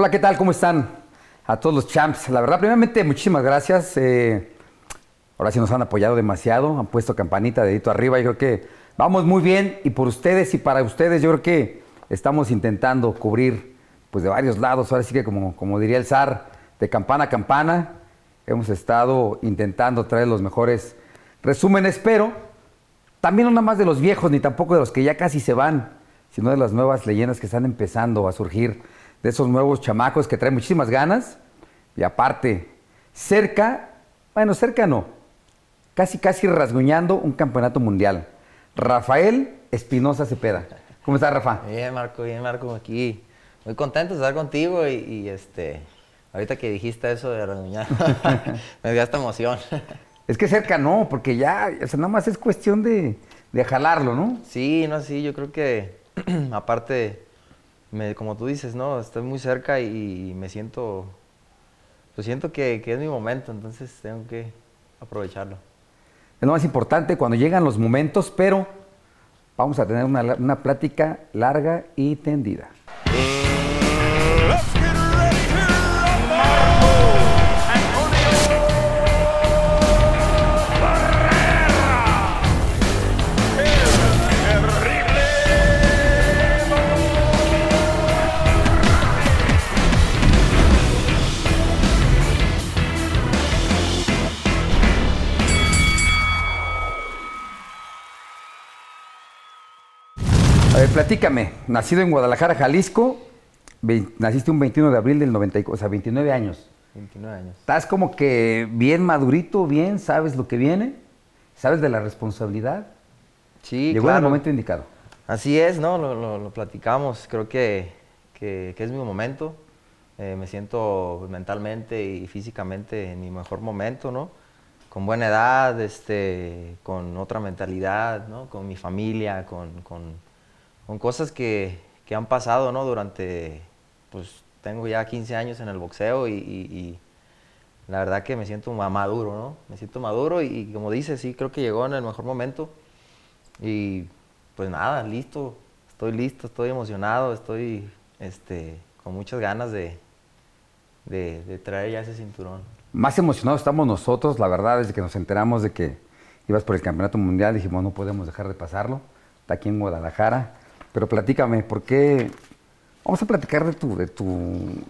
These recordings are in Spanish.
Hola, ¿qué tal? ¿Cómo están? A todos los champs. La verdad, primeramente, muchísimas gracias. Eh, ahora sí nos han apoyado demasiado, han puesto campanita, dedito arriba. Yo creo que vamos muy bien y por ustedes y para ustedes, yo creo que estamos intentando cubrir pues de varios lados. Ahora sí que como, como diría el zar, de campana a campana, hemos estado intentando traer los mejores resúmenes, pero también no nada más de los viejos, ni tampoco de los que ya casi se van, sino de las nuevas leyendas que están empezando a surgir, de esos nuevos chamacos que traen muchísimas ganas. Y aparte, cerca, bueno, cerca no, casi casi rasguñando un campeonato mundial. Rafael Espinosa Cepeda. ¿Cómo estás, Rafa? Bien, Marco, bien, Marco, aquí. Muy contento de estar contigo y, este, ahorita que dijiste eso de rasguñar, me dio esta emoción. Es que cerca no, porque ya, o sea, nada más es cuestión de, de jalarlo, ¿no? Sí, no, sí, yo creo que aparte, me, como tú dices, ¿no? Estoy muy cerca y, me siento, pues siento que, es mi momento, entonces tengo que aprovecharlo. Es lo más importante cuando llegan los momentos, pero vamos a tener una, una plática larga y tendida. Platícame. Nacido en Guadalajara, Jalisco, naciste un 21 de abril del 94, o sea, 29 años. 29 años. Estás como que bien madurito, bien, sabes lo que viene, sabes de la responsabilidad. Sí, Llegó en el momento indicado. Así es, ¿no? Lo, platicamos. Creo que, que, es mi momento. Eh, me siento mentalmente y físicamente en mi mejor momento, ¿no? Con buena edad, este, con otra mentalidad, ¿no? Con mi familia, con con cosas que, han pasado, ¿no? Durante, pues tengo ya 15 años en el boxeo y, la verdad que me siento maduro, ¿no? Me siento maduro y, como dices, sí, creo que llegó en el mejor momento. Y pues nada, listo, estoy listo, estoy emocionado, estoy este, con muchas ganas de, de, traer ya ese cinturón. Más emocionados estamos nosotros, la verdad, desde que nos enteramos de que ibas por el campeonato mundial, dijimos, no podemos dejar de pasarlo. Está aquí en Guadalajara. Pero platícame, ¿por qué? Vamos a platicar de tu, de tu,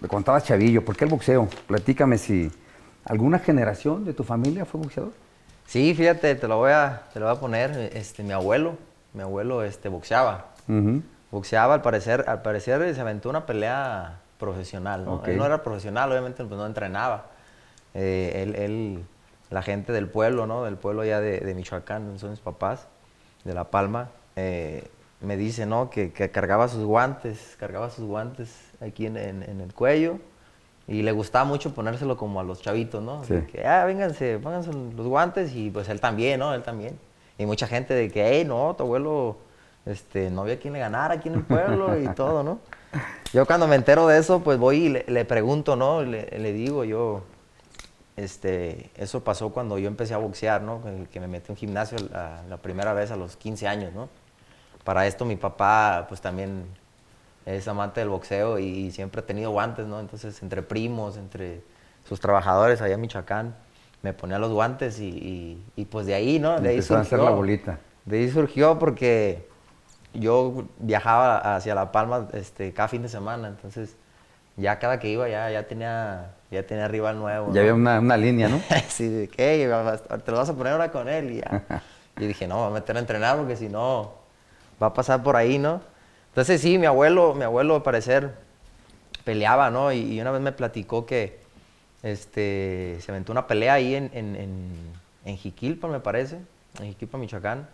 de cuando estabas chavillo, ¿por qué el boxeo? Platícame si alguna generación de tu familia fue boxeador. Sí, fíjate, te lo voy a, te lo voy a poner, este, mi abuelo, mi abuelo, este, boxeaba. Boxeaba, al parecer, al parecer se aventó una pelea profesional, ¿no? Él no era profesional, obviamente pues no entrenaba. Eh, él, la gente del pueblo, ¿no? Del pueblo ya de, de Michoacán, son mis papás, de La Palma, eh, me dice, ¿no? Que, cargaba sus guantes, cargaba sus guantes aquí en, el cuello y le gustaba mucho ponérselo como a los chavitos, ¿no? que, ah, vénganse, pónganse los guantes y pues él también, ¿no? Él también. Y mucha gente de que, hey, no, tu abuelo, este, no había quien le ganara aquí en el pueblo y todo, ¿no? Yo cuando me entero de eso, pues voy y le, pregunto, ¿no? Le, digo, yo, este, eso pasó cuando yo empecé a boxear, ¿no? Que, me metí en un gimnasio la, la primera vez a los 15 años, ¿no? Para esto mi papá pues también es amante del boxeo y, siempre ha tenido guantes, ¿no? Entonces entre primos, entre sus trabajadores allá en Michoacán, me ponía los guantes y, pues de ahí, ¿no? De ahí surgió. a hacer la bolita. De ahí surgió porque yo viajaba hacia La Palma este, cada fin de semana, entonces ya cada que iba ya, ya tenía ya tenía rival nuevo. Ya había una, una, línea, ¿no? sí, de que te lo vas a poner ahora con él y ya. y dije, no, voy a meter a entrenar porque si no, va a pasar por ahí, ¿no? Entonces sí, mi abuelo, mi abuelo al parecer peleaba, ¿no? Y, una vez me platicó que este, se aventó una pelea ahí en, en, Jiquilpa, me parece, en Jiquilpa, Michoacán,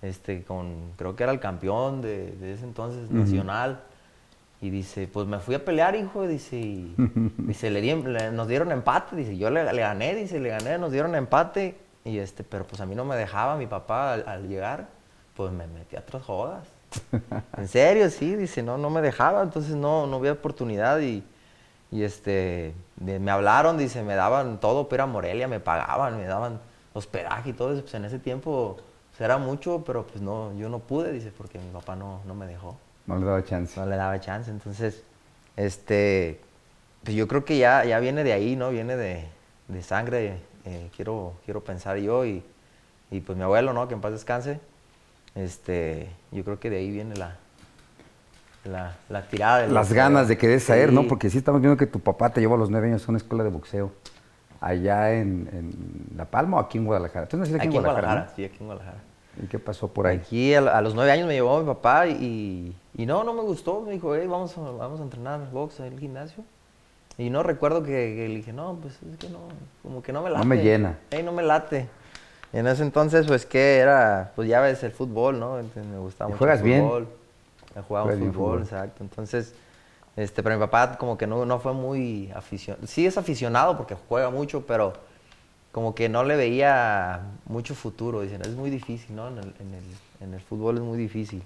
este, con, creo que era el campeón de, ese entonces, nacional. Y dice, pues me fui a pelear, hijo, dice, y, dice, le, nos dieron empate, dice, yo le, gané, dice, le gané, nos dieron empate, y este, pero pues a mí no me dejaba mi papá al llegar pues me metí a otras jodas. en serio, sí, dice, no, no me dejaba, entonces no, no había oportunidad y, y este, me hablaron, dice, me daban todo, pero a Morelia me pagaban, me daban hospedaje y todo eso, pues en ese tiempo pues, era mucho, pero pues no, yo no pude, dice, porque mi papá no, no me dejó. No le daba chance. No le daba chance, entonces, este, pues yo creo que ya, ya viene de ahí, ¿no? Viene de, de sangre, eh, quiero, quiero pensar yo y, y, pues mi abuelo, ¿no? Que en paz descanse. Este, yo creo que de ahí viene la, la, la tirada. Las ganas de querer saber, ¿no? Porque sí estamos viendo que tu papá te llevó a los nueve años a una escuela de boxeo allá en, en La Palma o aquí en Guadalajara. ¿Tú naciste aquí, aquí en Guadalajara? Sí, aquí en Guadalajara. ¿Y qué pasó por ahí? Aquí a, los nueve años me llevó mi papá y, y, no, no me gustó. Me dijo, hey, vamos, a, vamos a entrenar box en el gimnasio. Y no recuerdo que, le dije, no, pues es que no, como que no me late. No me llena. Hey, no me late. Y en ese entonces, pues que era, pues ya ves el fútbol, ¿no? me gustaba mucho juegas el fútbol. Bien? Jugaba fútbol, fútbol, exacto. Entonces, este, pero mi papá como que no, no fue muy aficionado. Sí es aficionado porque juega mucho, pero como que no le veía mucho futuro. Dicen, es muy difícil, ¿no? En el, en el, en el fútbol es muy difícil.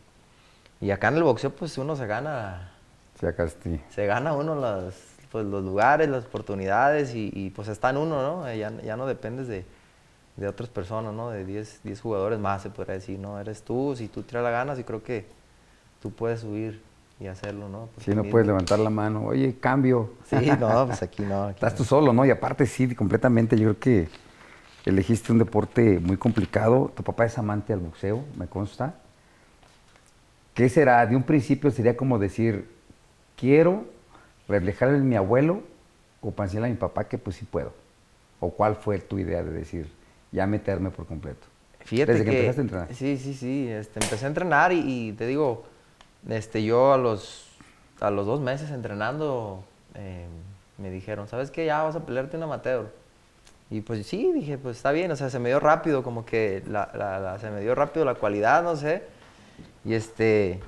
Y acá en el boxeo, pues uno se gana. Sí, acá sí. Se gana uno las, pues, los lugares, las oportunidades y, pues está en uno, ¿no? Ya, ya no dependes de, de, otras personas, ¿no? De 10, 10 jugadores más, se podría decir, ¿no? Eres tú, si tú tiras las ganas y creo que tú puedes subir y hacerlo, ¿no? sí, no puedes levantar la mano, oye, cambio. Sí, no, pues aquí no. Estás tú solo, ¿no? Y aparte sí, completamente, yo creo que elegiste un deporte muy complicado. Tu papá es amante al boxeo, me consta. ¿Qué será? De un principio sería como decir, quiero reflejar en mi abuelo o para a mi papá que pues sí puedo. ¿O cuál fue tu idea de decir, ya meterme por completo? Fíjate Desde que, empezaste a entrenar. Sí, sí, sí. Este, empecé a entrenar y te digo, este, yo a los, a los dos meses entrenando eh, me dijeron, ¿sabes qué? Ya vas a pelearte un amateur. Y pues sí, dije, pues está bien, o sea, se me dio rápido, como que la, se me dio rápido la cualidad, no sé. Y este,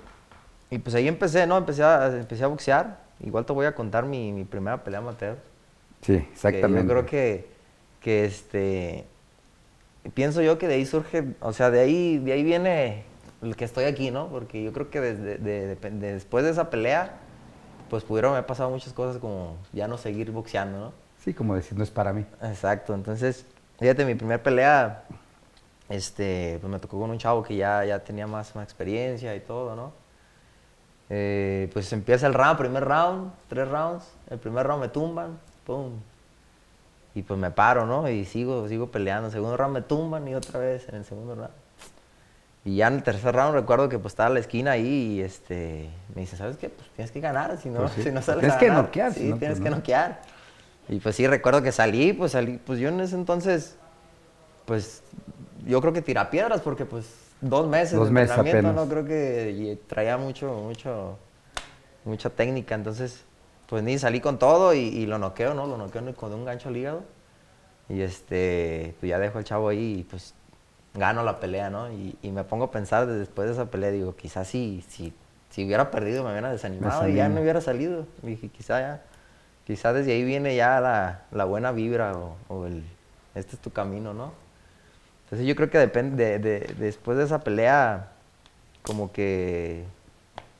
y pues ahí empecé, ¿no? Empecé a, empecé a boxear. Igual te voy a contar mi, mi primera pelea amateur. Sí, exactamente. yo creo que, que este, pienso yo que de ahí surge, o sea, de ahí, de ahí viene el que estoy aquí, ¿no? Porque yo creo que desde, después de esa pelea, pues pudieron haber pasado muchas cosas como ya no seguir boxeando, ¿no? Sí, como decir, no es para mí. Exacto, entonces, fíjate, mi primer pelea, este, pues me tocó con un chavo que ya, ya tenía más, más experiencia y todo, ¿no? Eh, pues empieza el round, primer round, tres rounds, el primer round me tumban, pum, y pues me paro, ¿no? Y sigo, sigo peleando, el segundo round me tumban y otra vez en el segundo round. Y ya en el tercer round recuerdo que pues estaba en la esquina ahí y este, me dice, ¿sabes qué? Pues tienes que ganar, si no, pues si no sales tienes que noquear. Sí, tienes pues que noquear. Y pues sí, recuerdo que salí, pues salí, pues yo en ese entonces, pues yo creo que tira piedras porque pues dos meses dos de meses entrenamiento, no creo que traía mucho, mucho, mucha técnica, entonces pues ni salí con todo y, lo noqueo, ¿no? Lo noqueo con un gancho al hígado y este, pues ya dejo al chavo ahí y pues gano la pelea, ¿no? Y, me pongo a pensar después de esa pelea, digo, quizás si, si, si hubiera perdido me hubiera desanimado y ya no hubiera salido. dije, quizá ya, quizá desde ahí viene ya la, la buena vibra o, el, este es tu camino, ¿no? Entonces yo creo que depende, de, después de esa pelea, como que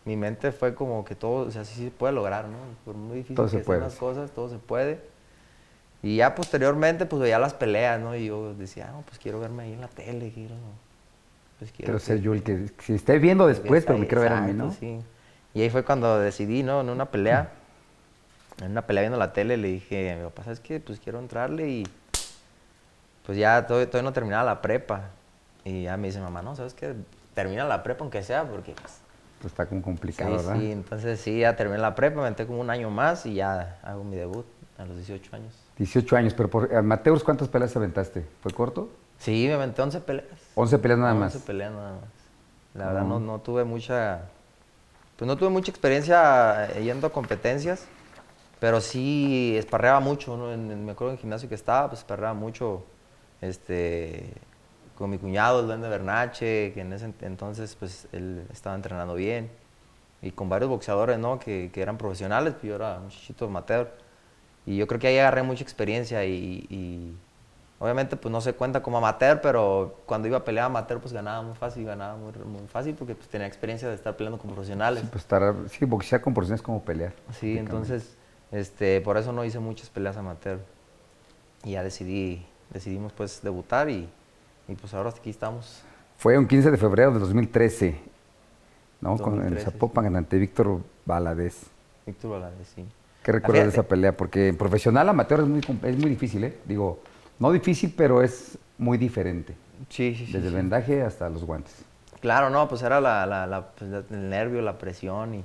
mi mente fue como que todo, o sea, sí se puede lograr, ¿no? Por muy difícil que sean las cosas, todo se puede. Y ya posteriormente, pues veía las peleas, ¿no? Y yo decía, no, pues quiero verme ahí en la tele, quiero... Pues quiero, ser yo el que, si esté viendo después, pero me quiero ver a mí, ¿no? Sí. Y ahí fue cuando decidí, ¿no? En una pelea, en una pelea viendo la tele, le dije mi papá, ¿sabes qué? Pues quiero entrarle y... Pues ya todavía, no terminaba la prepa. Y ya me dice mamá, no, ¿sabes qué? Termina la prepa aunque sea, porque pues... Pues está como complicado, sí, ¿verdad? Sí, entonces sí, ya terminé la prepa, me metí como un año más y ya hago mi debut a los 18 años. 18 años, pero por amateurs, ¿cuántas peleas aventaste? ¿Fue corto? Sí, me aventé 11 peleas. 11 peleas nada más. 11 peleas nada más. La verdad no, no tuve mucha, pues no tuve mucha experiencia eh, yendo a competencias, pero sí esparreaba mucho, ¿no? En, me acuerdo en el gimnasio que estaba, pues esparreaba mucho, este, con mi cuñado, el duende Bernache, que en ese entonces, pues él estaba entrenando bien, y con varios boxeadores, ¿no? Que, que eran profesionales, pues yo era un chichito amateur. Y yo creo que ahí agarré mucha experiencia y, obviamente pues no se cuenta como amateur, pero cuando iba a pelear amateur pues ganaba muy fácil, ganaba muy, muy fácil porque pues tenía experiencia de estar peleando con profesionales. Sí, pues estar, sí, boxear con profesionales es como pelear. Sí, entonces este, por eso no hice muchas peleas amateur. Y ya decidí, decidimos pues debutar y, y pues ahora aquí estamos. Fue un 15 de febrero de 2013, ¿no? con, en Zapopan, ante Víctor Valadez. Víctor Valadez, sí. ¿Qué recuerdas de esa pelea? Porque en profesional amateur es muy, es muy difícil, ¿eh? Digo, no difícil, pero es muy diferente. Sí, sí, sí. Desde el vendaje hasta los guantes. Claro, no, pues era la, pues, el nervio, la presión y...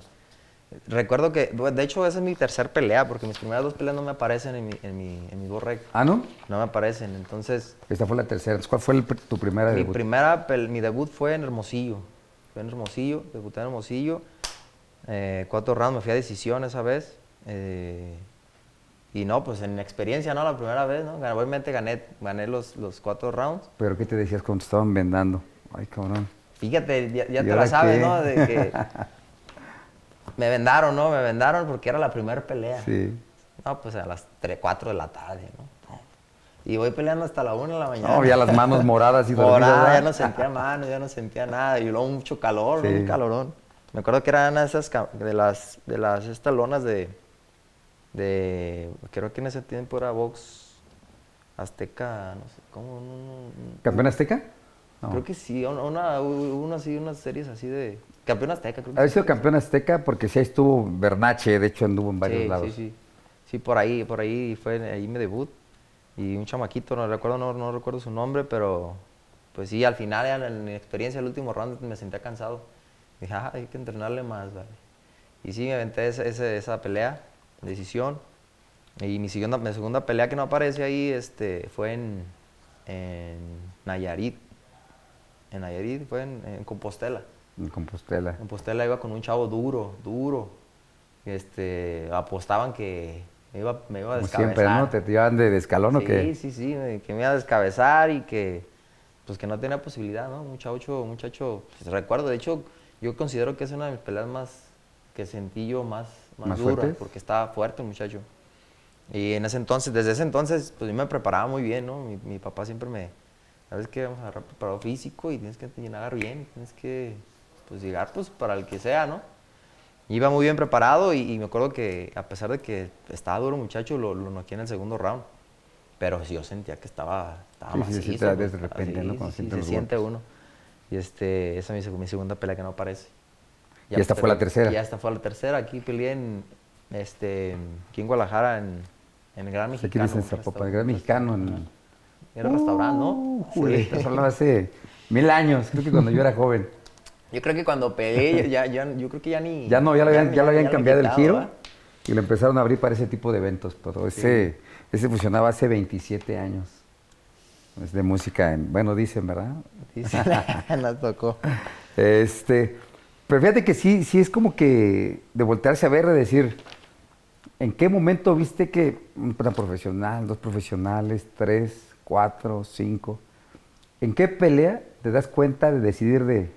Recuerdo que, de hecho, esa es mi tercer pelea, porque mis primeras dos peleas no me aparecen en mi, en mi, en mi. ¿Ah, no? No me aparecen, entonces... Esta fue la tercera. ¿Cuál fue tu primera mi Primera, mi debut fue en Hermosillo. Fue en Hermosillo, debuté en Hermosillo. Eh, cuatro rounds, me fui a decisión esa vez. Eh, y no, pues en experiencia, ¿no? La primera vez, ¿no? Obviamente gané, gané los, los cuatro rounds. ¿Pero qué te decías cuando te estaban vendando? Ay, cabrón. Fíjate, ya, te la sabes, ¿no? De que me vendaron, ¿no? Me vendaron porque era la primera pelea. Sí. No, pues a las 3, 4 de la tarde, ¿no? Y voy peleando hasta la 1 de la mañana. No, ya las manos moradas y Moradas, ya no sentía manos, ya no sentía nada. Y luego mucho calor, un calorón. Me acuerdo que eran esas de las, de las estas lonas de, de, creo que en ese tiempo era box azteca, no sé, ¿cómo? ¿Campeón azteca? Creo que sí, una, una, así, unas series así de... Campeón Azteca, creo que Ha sido campeón Azteca porque sí ahí estuvo Bernache, de hecho anduvo en varios lados. Sí, sí, sí. por ahí, por ahí fue ahí mi debut. Y un chamaquito, no recuerdo, no, no recuerdo su nombre, pero pues sí, al final, en, mi experiencia, el último round me sentía cansado. Dije, ah, hay que entrenarle más, vale. Y sí, me aventé esa, esa, pelea, decisión. Y mi segunda, mi segunda pelea que no aparece ahí este, fue en, en Nayarit en Nayarit, fue en, Compostela. En Compostela. En Compostela iba con un chavo duro, duro. Este, apostaban que me iba, me iba a descabezar. siempre, ¿no? ¿Te tiraban de, escalón o qué? Sí, sí, sí, que me iba a descabezar y que, pues que no tenía posibilidad, ¿no? Muchacho, muchacho, pues, recuerdo, de hecho, yo considero que es una de mis peleas más, que sentí yo más, más, dura, porque estaba fuerte el muchacho. Y en ese entonces, desde ese entonces, pues yo me preparaba muy bien, ¿no? mi papá siempre me, sabes que vamos a agarrar preparado físico y tienes que llenar bien, tienes que pues, llegar pues, para el que sea, ¿no? Iba muy bien preparado y, me acuerdo que a pesar de que estaba duro muchacho, lo, lo noqué en el segundo round. Pero sí, yo sentía que estaba, estaba sí, macizo, sí, de repente, ¿no? sí, se siente uno. Y este, esa es mi, segunda pelea que no aparece. y esta fue la tercera. Y esta fue la tercera. Aquí peleé en, este, aquí en Guadalajara, en, en el Gran Mexicano. Aquí en Zapopan, el Gran Mexicano. En, era restaurante, ¿no? Sí. Eso hace mil años, creo que cuando yo era joven. Yo creo que cuando pegué, ya, ya, yo creo que ya ni... Ya no, ya lo habían, ya, lo habían cambiado el giro y lo empezaron a abrir para ese tipo de eventos, pero ese, ese funcionaba hace 27 años. Es de música, en, bueno, dicen, ¿verdad? Dicen, nos tocó. Este, pero fíjate que sí, sí es como que de voltearse a ver, de decir, ¿en qué momento viste que un profesional, dos profesionales, tres, cuatro, cinco. ¿En qué pelea te das cuenta de decidir de,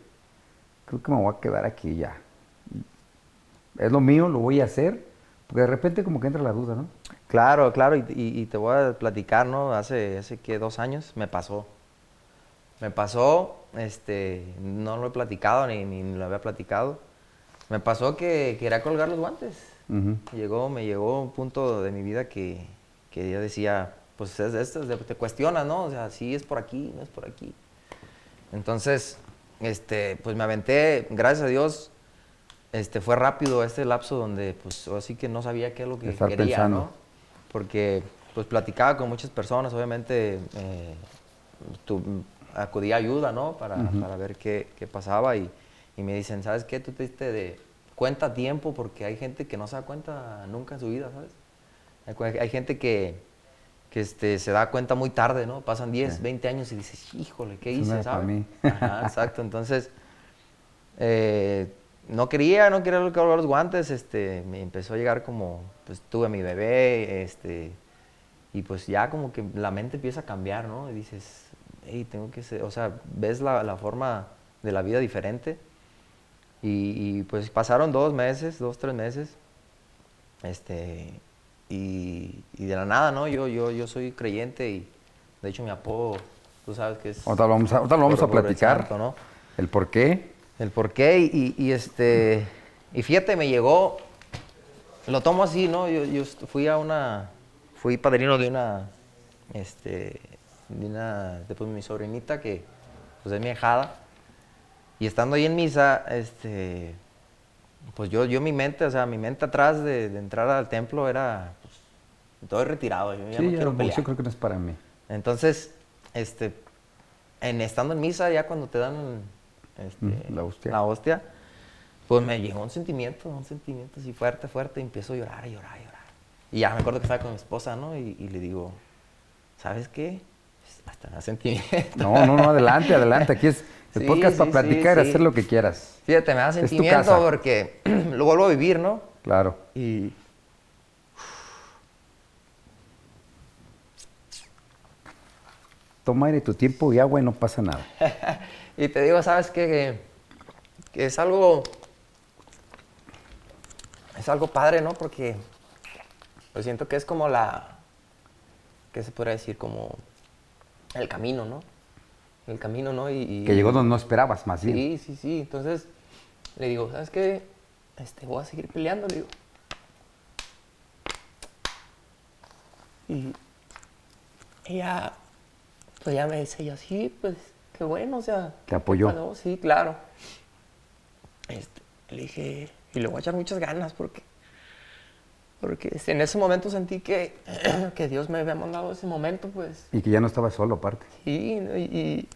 creo que me voy a quedar aquí ya? Es lo mío, lo voy a hacer, porque de repente como que entra la duda, ¿no? Claro, claro, y, te voy a platicar, ¿no? Hace, hace que dos años me pasó. Me pasó, este, no lo he platicado ni, ni lo había platicado. Me pasó que quería colgar los guantes. Llegó, me llegó un punto de mi vida que, que yo decía, pues es esto, te cuestionas, ¿no? O sea, sí es por aquí, no es por aquí. Entonces, este, pues me aventé, gracias a Dios, este, fue rápido este lapso donde, pues, así que no sabía qué es lo que quería, ¿no? Porque, pues, platicaba con muchas personas, obviamente, eh, acudía a ayuda, ¿no? Para, para ver qué, qué pasaba y, y, me dicen, ¿sabes qué? Tú te diste de cuenta a tiempo porque hay gente que no se da cuenta nunca en su vida, ¿sabes? hay gente que que este, se da cuenta muy tarde, ¿no? Pasan 10, 20 años y dices, híjole, ¿qué hice? ¿sabes? Mí. exacto, entonces eh, no quería, no quería colgar los guantes, este, me empezó a llegar como, pues tuve a mi bebé, este, y pues ya como que la mente empieza a cambiar, ¿no? Y dices, hey, tengo que ser, o sea, ves la, la forma de la vida diferente. Y, y, pues pasaron dos meses, dos, tres meses, este, y, de la nada, ¿no? Yo, yo, yo soy creyente y de hecho mi apodo, tú sabes que es... Ahorita lo vamos a, lo vamos a platicar. ¿no? ¿El por qué? El por qué y, y, este... Y fíjate, me llegó, lo tomo así, ¿no? Yo, yo fui a una, fui padrino de una, este, de una, después mi sobrinita que, pues es mi hijada. Y estando ahí en misa, este, pues yo, yo mi mente, o sea, mi mente atrás de, entrar al templo era, todo retirado, yo ya no quiero pelear. Yo creo que no es para mí. Entonces, este, en, estando en misa, ya cuando te dan este, la, hostia. la hostia, pues me llegó un sentimiento, un sentimiento así fuerte, fuerte, y empiezo a llorar, a llorar, a llorar. Y ya me acuerdo que estaba con mi esposa, ¿no? Y, y le digo, ¿sabes qué? Hasta me sentimiento. No, no, no, adelante, adelante. Aquí es el podcast para platicar y hacer lo que quieras. Fíjate, me da sentimiento porque lo vuelvo a vivir, ¿no? Claro. Y. Toma aire tu tiempo y agua y no pasa nada. y te digo, ¿sabes qué? Que, es algo. Es algo padre, ¿no? Porque. Pues siento que es como la. ¿Qué se podría decir? Como. El camino, ¿no? el camino, ¿no? Y, que llegó donde no esperabas, más bien. Sí, sí, sí. Entonces le digo, ¿sabes qué? Este, voy a seguir peleando, le digo. Y ella, pues ya me dice, yo, sí, pues qué bueno, o sea. ¿Te apoyó? Sí, claro. Este, le dije, y le voy a echar muchas ganas porque porque en ese momento sentí que, que Dios me había mandado ese momento, pues. Y que ya no estaba solo, aparte. Sí, y,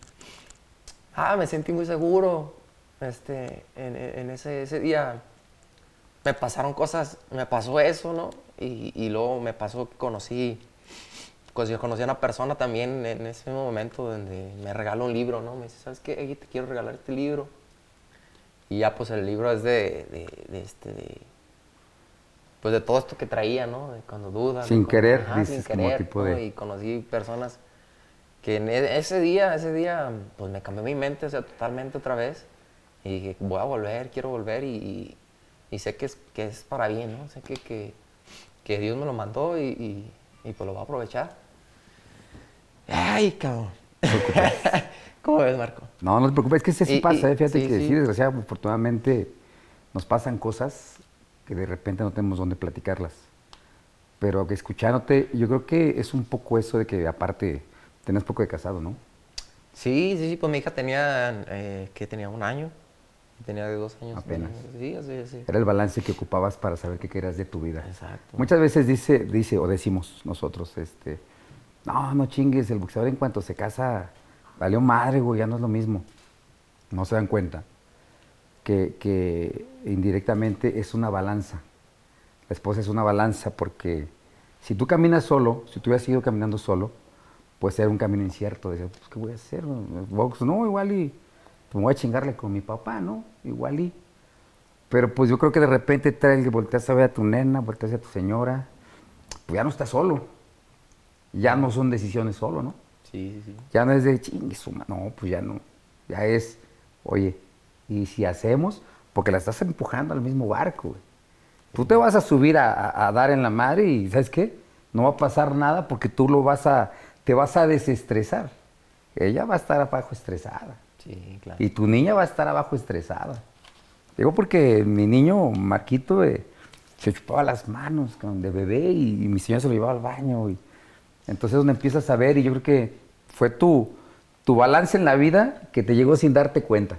ah, me sentí muy seguro. Este, en, ese, ese, día me pasaron cosas, me pasó eso, ¿no? Y, luego me pasó que conocí, pues yo conocí a una persona también en ese momento donde me regaló un libro, ¿no? Me dice, ¿sabes qué? te quiero regalar este libro. Y ya pues el libro es de, de, este, de, pues de todo esto que traía, ¿no? De cuando dudas. Sin querer, sin querer, tipo de... Y conocí personas que en e, ese día, ese día, pues me cambió mi mente, o sea, totalmente otra vez. Y dije, voy a volver, quiero volver y, y, sé que es, que es para bien, ¿no? Sé que, que, que Dios me lo mandó y, y, pues lo voy a aprovechar. Ay, cabrón. ¿Cómo ves, Marco? No, no te preocupes, es que sí pasa, ¿eh? fíjate que sí, desgraciadamente, afortunadamente, nos pasan cosas que de repente no tenemos dónde platicarlas. Pero que escuchándote, yo creo que es un poco eso de que aparte Tenías poco de casado, ¿no? Sí, sí, sí, pues mi hija tenía, eh, que tenía un año, tenía de dos años. Apenas. Sí, sí, sí. Era el balance que ocupabas para saber qué querías de tu vida. Exacto. Muchas veces dice, dice o decimos nosotros, este, no, no chingues, el boxeador en cuanto se casa, valió madre, güey, ya no es lo mismo. No se dan cuenta que, indirectamente es una balanza. La esposa es una balanza porque si tú caminas solo, si tú hubieras ido caminando solo, puede ser un camino incierto. Decir, pues, ¿qué voy a hacer? Box, no, igual y me voy a chingarle con mi papá, ¿no? Igual y. Pero pues yo creo que de repente trae el que volteas a ver a tu nena, volteas a tu señora, pues ya no estás solo. Ya no son decisiones solo, ¿no? Sí, sí, sí. Ya no es de chingue suma, no, pues ya no. Ya es, oye, y si hacemos, porque la estás empujando al mismo barco, güey. Tú te vas a subir a, a dar en la madre y, ¿sabes qué? No va a pasar nada porque tú lo vas a te vas a desestresar. Ella va a estar abajo estresada. Sí, claro. Y tu niña va a estar abajo estresada. Digo porque mi niño, Marquito, eh, se chupaba las manos de bebé y, mi señora se lo llevaba al baño. Y, entonces donde empiezas a ver y yo creo que fue tu, tu balance en la vida que te llegó sin darte cuenta.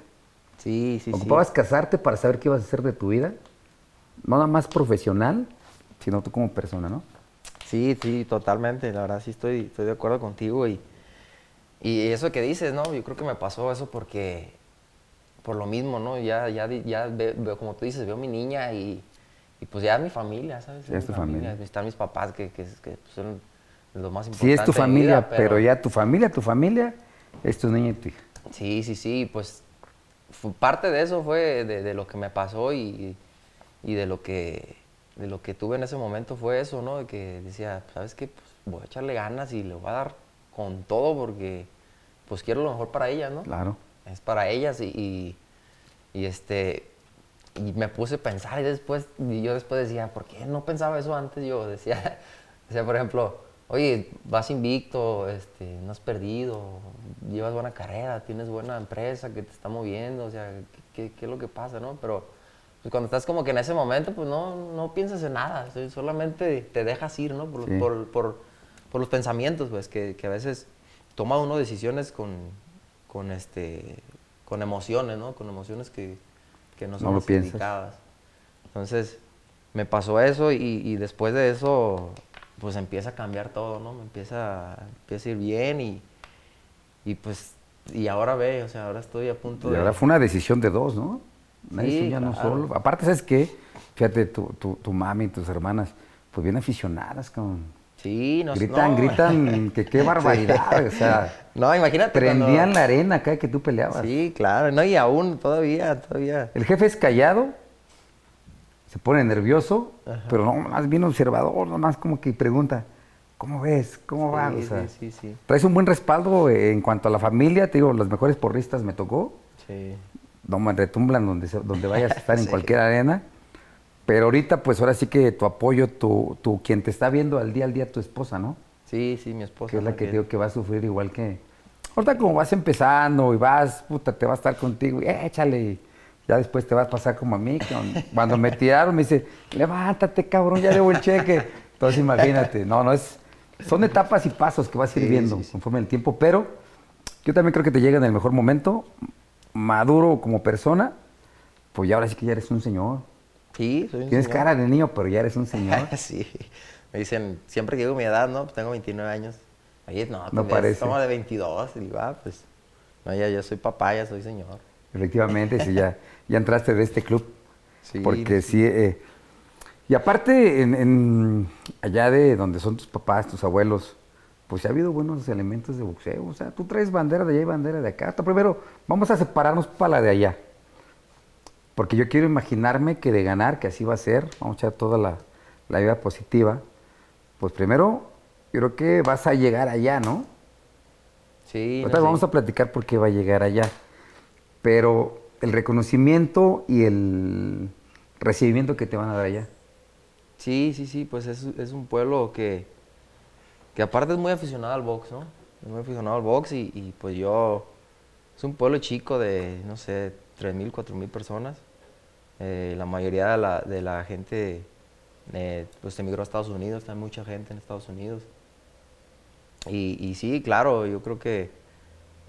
Sí, sí, Ocupabas casarte para saber qué ibas a hacer de tu vida. No nada más profesional, sino tú como persona, ¿no? Sí, sí, totalmente. La verdad sí estoy, estoy de acuerdo contigo. Y, y eso que dices, ¿no? Yo creo que me pasó eso porque, por lo mismo, ¿no? Ya, ya, ya veo, como tú dices, veo a mi niña y, y pues ya es mi familia, ¿sabes? es tu familia. Están mis papás que, que, que son lo más importante. Sí, es tu familia, pero... ya tu familia, tu familia, es tu niña y tu hija. Sí, sí, sí, pues parte de eso fue de, de lo que me pasó y, y de lo que de lo que tuve en ese momento fue eso, ¿no? De que decía, ¿sabes qué? Pues voy a echarle ganas y le voy a dar con todo porque pues quiero lo mejor para ellas, ¿no? Claro. Es para ellas y, y, este, y me puse a pensar y después, y yo después decía, ¿por qué no pensaba eso antes? Yo decía, decía por ejemplo, oye, vas invicto, este, no has perdido, llevas buena carrera, tienes buena empresa que te está moviendo, o sea, ¿qué, qué es lo que pasa, no? Pero pues cuando estás como que en ese momento, pues no, no piensas en nada, solamente te dejas ir, ¿no? Por, por, por, por los pensamientos, pues, que, que, a veces toma uno decisiones con, con, este, con emociones, ¿no? Con emociones que, que no son no indicadas. Entonces, me pasó eso y, después de eso, pues empieza a cambiar todo, ¿no? Me empieza, empieza a ir bien y, y pues, y ahora ve, o sea, ahora estoy a punto de... Y ahora fue una decisión de dos, ¿no? sí, ya no solo. Aparte, ¿sabes qué? Fíjate, tu, tu, tu mami y tus hermanas, pues bien aficionadas, con Sí, no Gritan, gritan, que qué barbaridad, o sea. No, imagínate. Prendían la arena acá que tú peleabas. Sí, claro, no, y aún, todavía, todavía. El jefe es callado, se pone nervioso, pero no, más bien observador, nomás como que pregunta, ¿cómo ves? ¿Cómo va? O sea, sí, sí, sí. Traes un buen respaldo en cuanto a la familia, te digo, los mejores porristas me tocó. Sí. No me retumblan donde, donde vayas a estar en cualquier arena. Pero ahorita, pues ahora sí que tu apoyo, tu, tu, quien te está viendo al día al día, tu esposa, ¿no? Sí, sí, mi esposa. Que es la que digo que va a sufrir igual que... Ahorita como vas empezando y vas, puta, te va a estar contigo, y échale. Ya después te vas a pasar como a mí. Cuando me tiraron me dice, levántate, cabrón, ya debo el cheque. Entonces imagínate, no, no es... Son etapas y pasos que vas a ir viendo conforme el tiempo, pero yo también creo que te llega en el mejor momento, maduro como persona, pues ya ahora sí que ya eres un señor. Sí, soy un Tienes cara de niño, pero ya eres un señor. sí. Me dicen, siempre que digo mi edad, ¿no? Pues tengo 29 años. Oye, no, no parece. Somos de 22. Y digo, ah, pues, no, ya, ya soy papá, ya soy señor. Efectivamente, sí, ya, ya entraste de este club. Sí. Porque sí, eh, y aparte, en, allá de donde son tus papás, tus abuelos, pues ha habido buenos elementos de boxeo. O sea, tú traes bandera de allá y bandera de acá. Hasta primero, vamos a separarnos para la de allá. Porque yo quiero imaginarme que de ganar, que así va a ser, vamos a echar toda la, la vida positiva, pues primero yo creo que vas a llegar allá, ¿no? Sí. Ahorita vamos a platicar por qué va a llegar allá. Pero el reconocimiento y el recibimiento que te van a dar allá. Sí, sí, sí, pues es, es un pueblo que, que aparte es muy aficionado al box, ¿no? Es muy aficionado al box y, pues yo, es un pueblo chico de, no sé, 3.000, 4.000 personas. Eh, la mayoría de la, de la gente eh, pues emigró a Estados Unidos, hay mucha gente en Estados Unidos. Y, sí, claro, yo creo que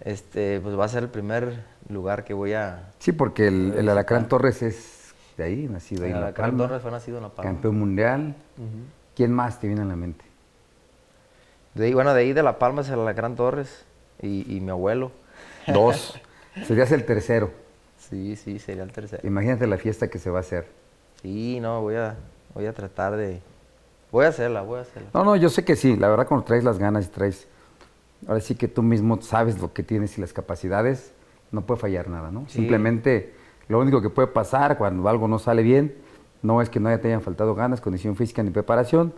este, pues va a ser el primer lugar que voy a... Sí, porque el, el Alacrán Torres es de ahí, nacido ahí. El Alacrán Torres fue nacido en La Palma. Campeón mundial. ¿Quién más te viene a la mente? De ahí, bueno, de ahí de La Palma es el Alacrán Torres y, y mi abuelo. Dos. Serías el tercero. Sí, sí, sería el tercero. Imagínate la fiesta que se va a hacer. Sí, no, voy a, voy a tratar de... Voy a hacerla, voy a hacerla. No, no, yo sé que sí. La verdad, cuando traes las ganas y traes... Ahora sí que tú mismo sabes lo que tienes y las capacidades, no puede fallar nada, ¿no? Simplemente lo único que puede pasar cuando algo no sale bien, no es que no te hayan faltado ganas, condición física ni preparación,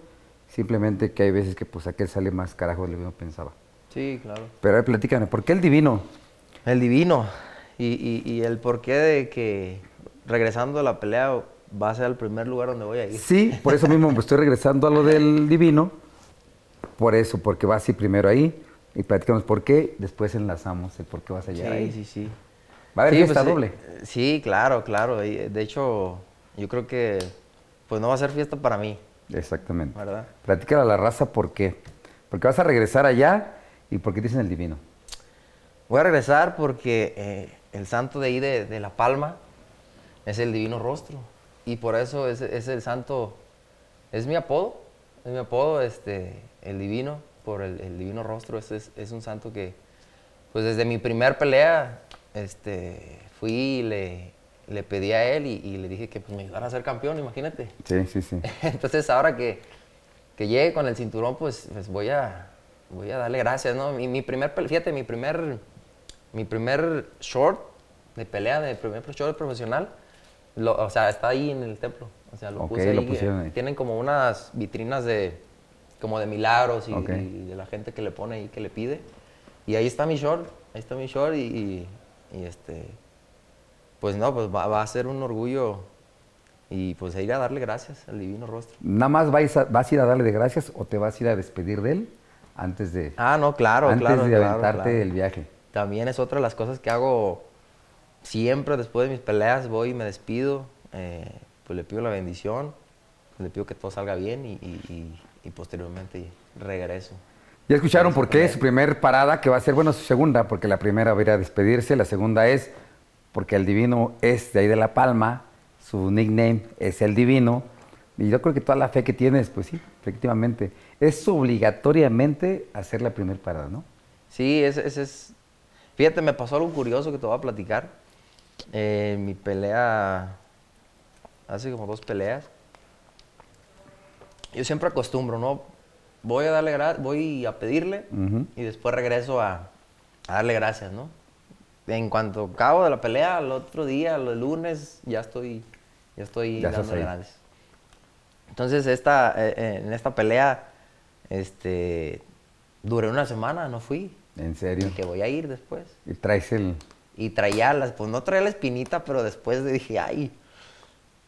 simplemente que hay veces que pues aquel sale más carajo de lo que uno pensaba. Sí, claro. Pero a ver, platícame, ¿por qué el divino? El divino y, y, el porqué de que regresando a la pelea va a ser el primer lugar donde voy a ir. Sí, por eso mismo me estoy regresando a lo del divino, por eso, porque vas a ir primero ahí y platicamos por qué, después enlazamos el por qué vas a llegar ahí. Sí, sí, sí. ¿Va a haber fiesta pues, doble? Eh, sí, claro, claro. De hecho, yo creo que pues no va a ser fiesta para mí. Exactamente. ¿Verdad? Platícale a la raza por qué. Porque vas a regresar allá y por qué dicen el divino. Voy a regresar porque eh, el santo de ahí de, La Palma es el divino rostro. Y por eso es, el santo, es mi apodo, es mi apodo, este, el divino, por el, divino rostro. Es, es, un santo que, pues desde mi primer pelea, este, fui y le, le pedí a él y, le dije que pues, me ayudara a ser campeón, imagínate. Sí, sí, sí. Entonces ahora que, que llegue con el cinturón, pues, pues, voy, a, voy a darle gracias, ¿no? Mi, mi primer, fíjate, mi primer mi primer short de pelea, de primer short profesional, o sea, está ahí en el templo. O sea, lo puse ahí, Tienen como unas vitrinas de, como de milagros y, de la gente que le pone y que le pide. Y ahí está mi short, ahí está mi short y, este, pues no, pues va, a ser un orgullo y pues ir a darle gracias al divino rostro. ¿Nada más vas a, vas a ir a darle gracias o te vas a ir a despedir de él antes de... Ah, no, claro, antes de aventarte el viaje? también es otra de las cosas que hago siempre después de mis peleas. Voy y me despido, eh, pues le pido la bendición, le pido que todo salga bien y, posteriormente regreso. Ya escucharon por qué su primer parada, que va a ser, bueno, su segunda, porque la primera va a ir a despedirse, la segunda es porque el divino es de ahí de La Palma su nickname es el divino. Y yo creo que toda la fe que tienes, pues sí, efectivamente, es obligatoriamente hacer la primera parada, ¿no? Sí, ese, es... Fíjate, me pasó algo curioso que te voy a platicar. Eh, mi pelea, hace como dos peleas, yo siempre acostumbro, ¿no? Voy a darle voy a pedirle y después regreso a, darle gracias, ¿no? En cuanto acabo de la pelea, al otro día, el lunes, ya estoy, ya estoy dándole gracias. Entonces, esta, eh, eh, en esta pelea, este, duré una semana, no fui. ¿En serio? Y que voy a ir después. ¿Y traes el...? Y traía las, pues no traía la espinita, pero después dije, ay,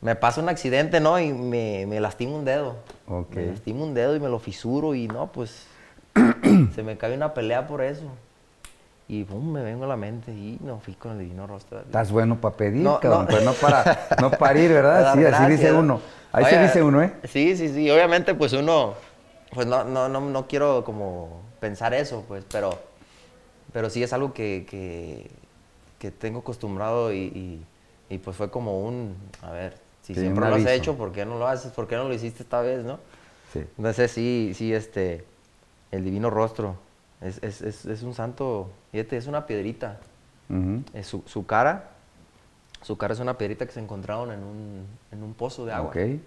me pasa un accidente, ¿no? Y me, me lastimo un dedo. Me lastimo un dedo y me lo fisuro y no, pues se me cae una pelea por eso. Y boom, me vengo a la mente y no fui con el divino rostro. Estás bueno para pedir, no, cabrón, no. no para, no para ir, ¿verdad? Sí, así dice uno. Ahí se dice uno, ¿eh? Sí, sí, sí. Obviamente, pues uno, pues no, no, no, no quiero como pensar eso, pues, pero, pero sí es algo que, que, que tengo acostumbrado y, y, pues fue como un, a ver, si siempre lo has hecho, ¿por qué no lo haces? ¿Por qué no lo hiciste esta vez, no? Sí. Entonces sí, sí, este, el divino rostro es, es, es, es un santo, fíjate, es una piedrita. es su, su, cara, su cara es una piedrita que se encontraron en un, en un pozo de agua. Okay.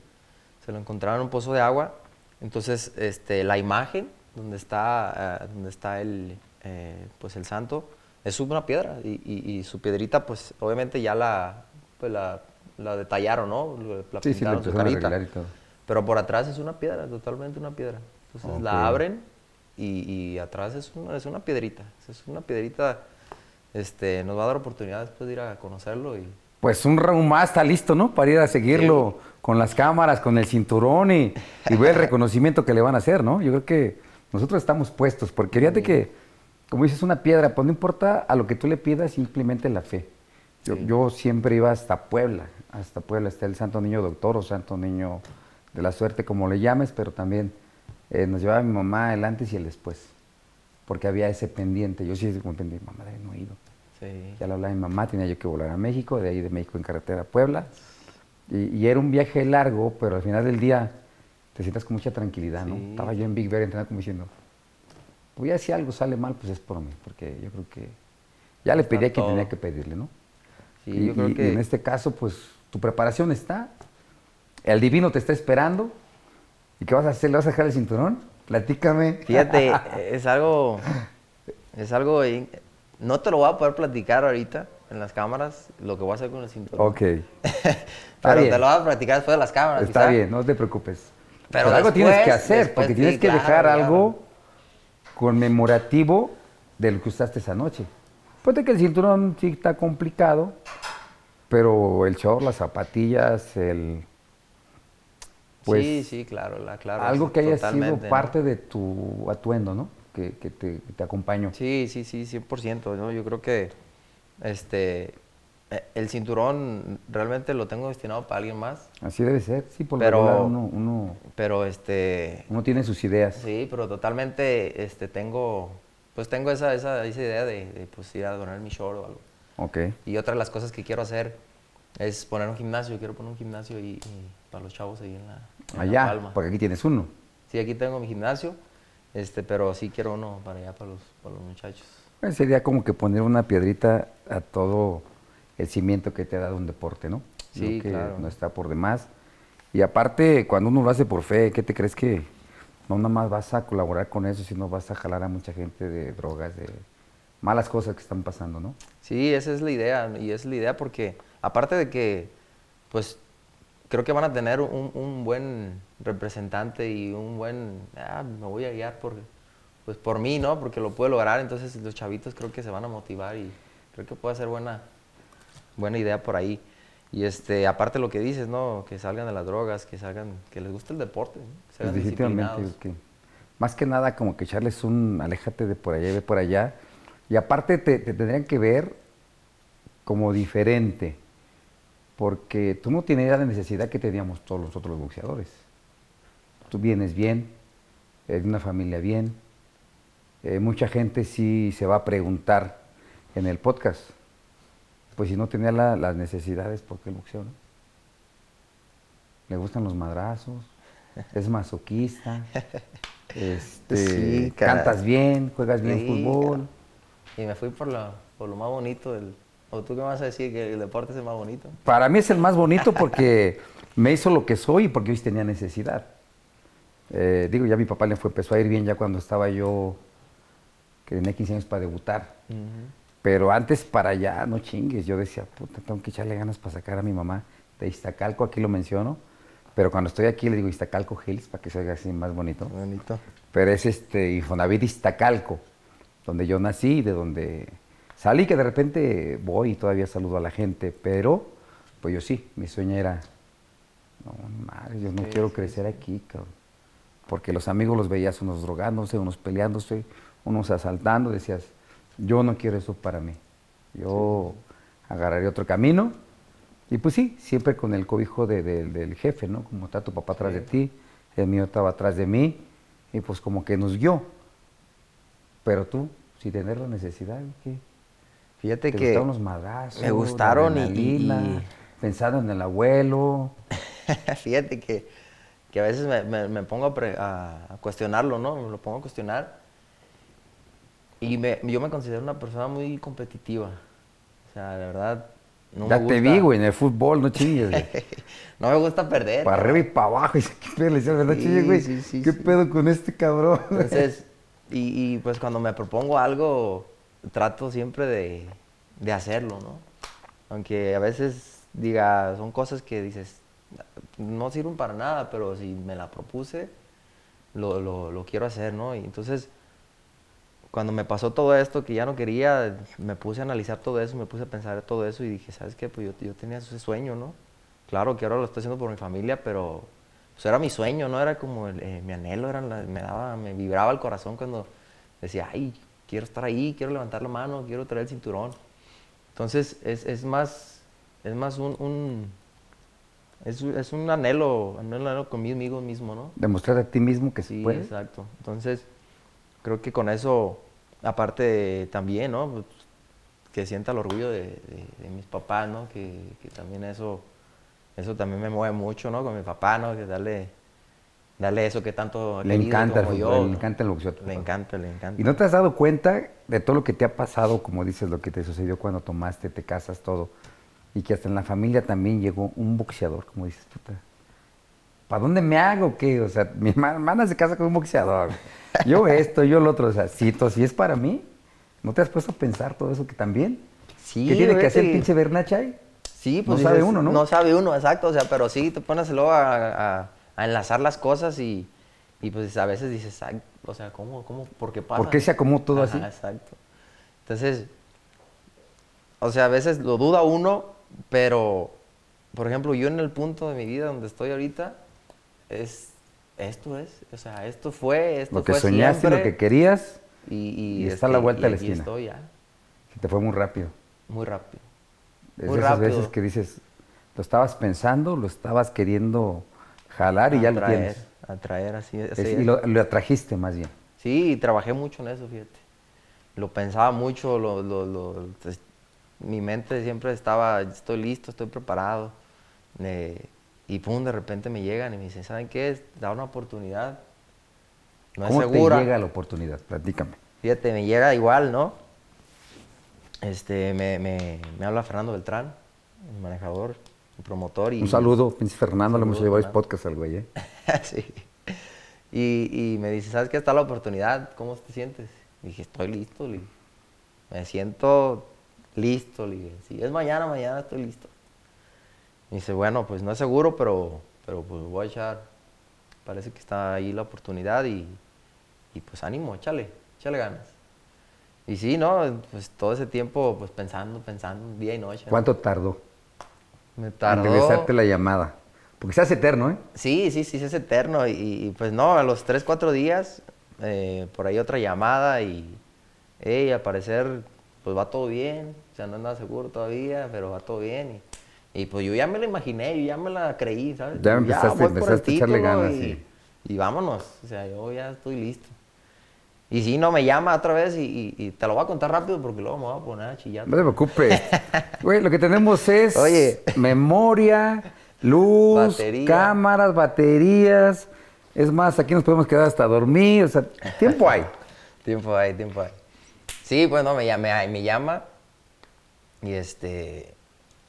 Se lo encontraron en un pozo de agua. Entonces, este, la imagen donde está, uh, donde está el, eh, pues el santo es una piedra y, y, y, su piedrita, pues obviamente ya la, pues la la detallaron, ¿no? La sí, sí, su carita. Y todo. Pero por atrás es una piedra, totalmente una piedra. Entonces la abren y, y, atrás es una, es una piedrita. Es una piedrita, este, nos va a dar oportunidad después de ir a conocerlo y... Pues un round más está listo, ¿no? Para ir a seguirlo con las cámaras, con el cinturón y, y, ver el reconocimiento que le van a hacer, ¿no? Yo creo que nosotros estamos puestos, porque fíjate que, como dices, una piedra, pues no importa a lo que tú le pidas, simplemente la fe. Yo, yo, siempre iba hasta Puebla, hasta Puebla está el Santo Niño Doctor o Santo Niño de la Suerte, como le llames, pero también eh, nos llevaba mi mamá el antes y el después, porque había ese pendiente. Yo sí como pendiente, mamá, no he ido. Sí. Ya lo hablaba mi mamá, tenía yo que volar a México, de ahí de México en carretera a Puebla. Y, era un viaje largo, pero al final del día te sientas con mucha tranquilidad, ¿no? Estaba yo en Big Bear entrenando como diciendo, voy a si algo sale mal, pues es por mí, porque yo creo que ya le pedí a quien tenía que pedirle, ¿no? Sí, y, yo creo que... Y en este caso, pues tu preparación está, el divino te está esperando. ¿Y qué vas a hacer? ¿Le vas a dejar el cinturón? Platícame. Fíjate, es algo, es algo, no te lo voy a poder platicar ahorita en las cámaras, lo que voy a hacer con el cinturón. Ok. Pero te lo voy a platicar después de las cámaras. Está bien, no te preocupes. Pero, algo tienes que hacer, porque tienes que dejar algo conmemorativo de lo que usaste esa noche. Puede que el cinturón sí está complicado, pero el short, las zapatillas, el... Pues, sí, sí, claro, la, claro. Algo que haya sido parte de tu atuendo, ¿no? Que, que te, te, acompañó. Sí, sí, sí, 100%, ¿no? Yo creo que este, e, el cinturón realmente lo tengo destinado para alguien más. Así debe ser, sí, por pero, lo uno, uno, pero este... Uno tiene sus ideas. Sí, pero totalmente este, tengo, pues tengo esa, esa, esa idea de, de pues, ir a donar mi short o algo. Y otra de las cosas que quiero hacer es poner un gimnasio. Quiero poner un gimnasio y, para los chavos ahí en la, allá, porque aquí tienes uno. Sí, aquí tengo mi gimnasio, este, pero sí quiero uno para allá, para los, para los muchachos. Pues sería como que poner una piedrita a todo el cimiento que te ha dado un deporte, ¿no? Sí, que claro. No está por demás. Y aparte, cuando uno lo hace por fe, ¿qué te crees que no nada más vas a colaborar con eso, sino vas a jalar a mucha gente de drogas, de malas cosas que están pasando, ¿no? Sí, esa es la idea, y es la idea porque aparte de que, pues, creo que van a tener un, buen representante y un buen, ah, me voy a guiar por, pues, por mí, ¿no? Porque lo puedo lograr, entonces los chavitos creo que se van a motivar y creo que puede ser buena, buena idea por ahí. Y este, aparte lo que dices, ¿no? Que salgan de las drogas, que salgan, que les guste el deporte, que sean pues disciplinados. más que nada como que echarles un aléjate de por allá y de por allá y aparte te, tendrían que ver como diferente, porque tú no tienes la necesidad que teníamos todos los otros boxeadores. Tú vienes bien, eres de una familia bien. Eh, mucha gente sí se va a preguntar en el podcast, pues si no tenía las necesidades, ¿por qué el boxeo? le gustan los madrazos, es masoquista, este, cantas bien, juegas bien fútbol. Y me fui por lo, por lo más bonito del... ¿O tú qué vas a decir? ¿Que el deporte es el más bonito? Para mí es el más bonito porque me hizo lo que soy y porque hoy tenía necesidad. Eh, digo, ya mi papá le fue, empezó a ir bien ya cuando estaba yo, que tenía 15 años para debutar. Pero antes para allá, no chingues, yo decía, puta, tengo que echarle ganas para sacar a mi mamá de Iztacalco, aquí lo menciono. Pero cuando estoy aquí le digo Iztacalco Hills para que se haga así más bonito. Bonito. Pero es este Infonavit Iztacalco, donde yo nací, de donde salí, que de repente voy y todavía saludo a la gente. Pero, pues yo sí, mi sueño era, no, madre, yo no quiero crecer aquí, cabrón. Porque los amigos los veías unos drogándose, unos peleándose, unos asaltando, decías, yo no quiero eso para mí. Yo agarraré otro camino. Y pues sí, siempre con el cobijo del jefe, ¿no? Como está tu papá atrás de ti, el mío estaba atrás de mí, y pues como que nos guió. Pero tú, sin tener la necesidad, ¿qué? Fíjate ¿Te que. gustaron los madrazos? Me gustaron y, Pensando en el abuelo. Fíjate que, que, a veces me, pongo a, cuestionarlo, ¿no? Me lo pongo a cuestionar. Y me, yo me considero una persona muy competitiva. O sea, de verdad, no ya te vi, güey, en el fútbol, no chingues, güey. no me gusta perder. Para arriba y para abajo. ¿qué pedo? Le decía, ¿verdad, sí, güey? Sí, sí, ¿Qué pedo con este cabrón? Entonces, y, pues cuando me propongo algo, trato siempre de, de hacerlo, ¿no? Aunque a veces, diga, son cosas que dices, no sirven para nada, pero si me la propuse, lo, lo, lo quiero hacer, ¿no? Y entonces cuando me pasó todo esto que ya no quería, me puse a analizar todo eso, me puse a pensar todo eso y dije, ¿sabes qué? Pues yo, yo tenía ese sueño, ¿no? Claro que ahora lo estoy haciendo por mi familia, pero pues era mi sueño, ¿no? Era como eh, mi anhelo, era me daba, me vibraba el corazón cuando decía, ay, quiero estar ahí, quiero levantar la mano, quiero traer el cinturón. Entonces es, es más, es más un, un es, es, un anhelo, anhelo conmigo mismo, ¿no? Demostrar a ti mismo que sí, puede. exacto. Entonces, creo que con eso, aparte también, ¿no? Pues, que sienta el orgullo de, mis papás, ¿no? Que, también eso, eso también me mueve mucho, ¿no? Con mi papá, ¿no? Que darle, darle eso que tanto le encanta como yo. Le encanta el boxeo. Le encanta, le encanta. ¿Y no te has dado cuenta de todo lo que te ha pasado, como dices, lo que te sucedió cuando tomaste, te casas, todo? Y que hasta en la familia también llegó un boxeador, como dices, puta. ¿Para dónde me hago? ¿Qué? O sea, mi hermana se casa con un boxeador yo esto, yo lo otro, o sea, si, si es para mí, ¿no te has puesto a pensar todo eso que también? Sí. ¿Qué tiene que hacer el pinche Bernachay? Sí, pues no sabe uno, ¿no? No sabe uno, exacto, o sea, pero sí te pones luego a, enlazar las cosas y, pues a veces dices, o sea, ¿cómo, cómo, por qué pasa? ¿Por qué se acomodó todo así? Exacto. Entonces, o sea, a veces lo duda uno, pero, por ejemplo, yo en el punto de mi vida donde estoy ahorita, es esto es, o sea, esto fue, esto lo que soñaste, lo que querías, y, está a la vuelta de la esquina. estoy ya. te fue muy rápido. Muy rápido. Es de esas veces que dices, lo estabas pensando, lo estabas queriendo jalar y ya lo tienes. Atraer, así, así Y lo, atrajiste más bien. Sí, trabajé mucho en eso, fíjate. Lo pensaba mucho, lo, lo, pues, mi mente siempre estaba, estoy listo, estoy preparado. Eh, y pum, de repente me llegan y me dicen, ¿saben qué? Da una oportunidad. No ¿Cómo es segura. te llega la oportunidad? Platícame. Fíjate, me llega igual, ¿no? Este, me, me, me habla Fernando Beltrán, el manejador, el promotor. Y, un saludo, pinche Fernando, lo hemos llevado a podcast al güey, ¿eh? sí. Y, y, me dice, ¿sabes qué? Está la oportunidad, ¿cómo te sientes? Y dije, estoy listo, me siento listo, le dije, si es mañana, mañana estoy listo. Y dice, bueno, pues no es seguro, pero, pero pues voy a echar, parece que está ahí la oportunidad y, y pues ánimo, échale, échale ganas. Y sí, ¿no? Pues todo ese tiempo, pues pensando, pensando, día y noche. ¿Cuánto tardó? Me tardó. En regresarte la llamada. Porque se hace eterno, ¿eh? Sí, sí, sí, se hace eterno. Y, pues no, a los 3, 4 días, eh, por ahí otra llamada y, hey, al parecer, pues va todo bien. O sea, no anda seguro todavía, pero va todo bien. Y, y pues yo ya me la imaginé, yo ya me la creí, ¿sabes? Ya empezaste, empezaste a echarle ganas, y, sí. Y vámonos, o sea, yo ya estoy listo. Y si no, me llama otra vez y, te lo voy a contar rápido porque luego me voy a poner a chillar. No te preocupes. Güey, lo que tenemos es Oye. memoria, Luz, cámaras, baterías. Es más, aquí nos podemos quedar hasta dormir. O sea, tiempo hay. tiempo hay, tiempo hay. Sí, pues no, me, llama, me llama y este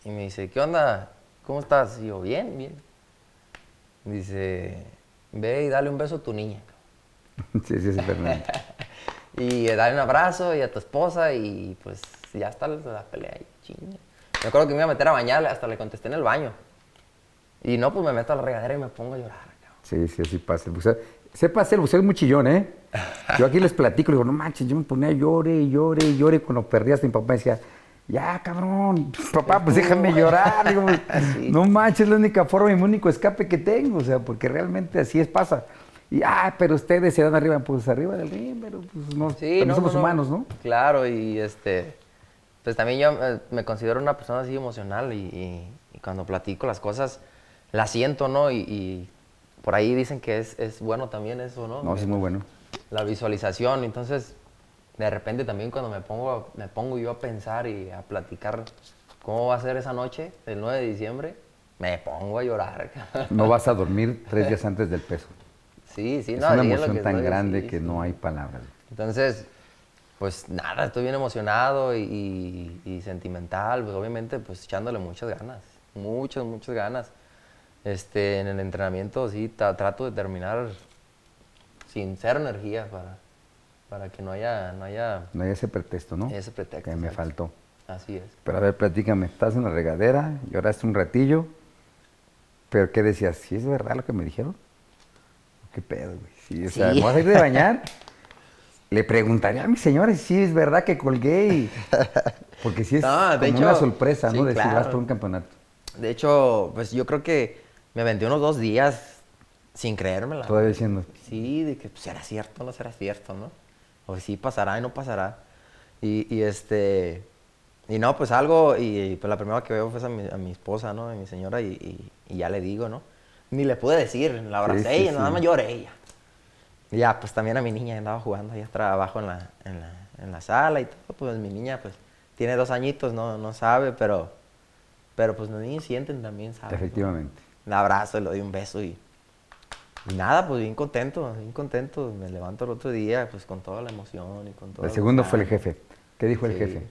y me dice, ¿qué onda? ¿Cómo estás? Y yo, bien, bien. Dice, ve y dale un beso a tu niña. sí, sí, sí, Fernando. y dale un abrazo y a tu esposa y pues ya está la, pelea chinga. Me acuerdo que me iba a meter a bañar, hasta le contesté en el baño. Y no, pues me meto a la regadera y me pongo a llorar. Sí, sí, así pasa. El buceo, sepa hacer el buceo es muy chillón, ¿eh? Yo aquí les platico, le digo, no manches, yo me ponía a llore y llore y llore. Cuando perdías, mi papá decía, ya, cabrón, papá, pues déjame llorar. Digo, no manches, es la única forma y mi único escape que tengo, o sea, porque realmente así es, pasa. Y, ah, pero ustedes se dan arriba, pues arriba del río, pero pues no, sí, no, somos humanos, ¿no? Claro, y este, pues también yo eh, me considero una persona así emocional y, cuando platico las cosas, las siento, ¿no? Y, por ahí dicen que es, es, bueno también eso, ¿no? No, es muy bueno. La visualización, entonces de repente también cuando me pongo, me pongo yo a pensar y a platicar cómo va a ser esa noche del 9 de diciembre, me pongo a llorar. No vas a dormir tres días antes del peso. Sí, sí, es no. Una emoción tan grande que no hay palabras. Entonces, pues nada, estoy bien emocionado y, sentimental, pues obviamente pues echándole muchas ganas, muchas, muchas ganas. Este, en el entrenamiento sí trato de terminar sin ser energía para, para que no haya, no haya... No haya ese pretexto, ¿no? Ese pretexto. Que me faltó. Así es. Pero a ver, platícame, estás en la regadera, lloraste un ratillo, pero ¿qué decías? ¿Sí es verdad lo que me dijeron? ¿Qué pedo, güey? Sí, o sea, ¿me vas a ir de bañar? Le preguntaría a mi señora si es verdad que colgué Porque sí es como una sorpresa, ¿no? Decir, vas por un campeonato. De hecho, pues yo creo que me aventé unos dos días sin creérmela. Todavía diciendo. Sí, de que pues, será cierto o no será cierto, ¿no? O sí pasará y no pasará. Y, este, y no, pues algo, y, pues la primera que veo fue a mi, a mi esposa, ¿no? A mi señora, y, ya le digo, ¿no? Ni le pude decir, la abracé y nada más lloré ella. Y ya, pues también a mi niña andaba jugando ahí abajo en la, en la, en la sala y todo, pues mi niña, pues tiene dos añitos, no, no sabe, pero, pero pues los niños sienten también, ¿saben? Efectivamente. Un abrazo, le doy un beso y, y nada, pues bien contento, bien contento. Me levanto el otro día, pues con toda la emoción y con todo. El segundo fue el jefe. ¿Qué dijo el jefe?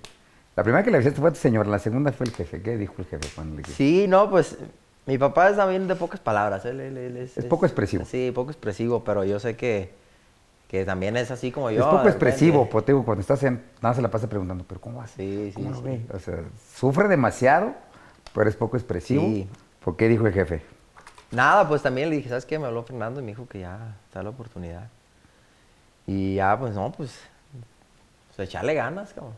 La primera que le avisaste fue tu señor, la segunda fue el jefe. ¿Qué dijo el jefe cuando le Sí, no, pues mi papá es también de pocas palabras. Él, es, poco expresivo. Sí, poco expresivo, pero yo sé que, que también es así como yo. Es poco expresivo, porque cuando estás en. Nada se la pasa preguntando, ¿pero cómo vas? Sí, sí. ¿Cómo sí. O sea, sufre demasiado, pero es poco expresivo. Sí. ¿Por qué dijo el jefe? Nada, pues también le dije, ¿sabes qué? Me habló Fernando y me dijo que ya está la oportunidad. Y ya, pues no, pues, pues echarle ganas, cabrón.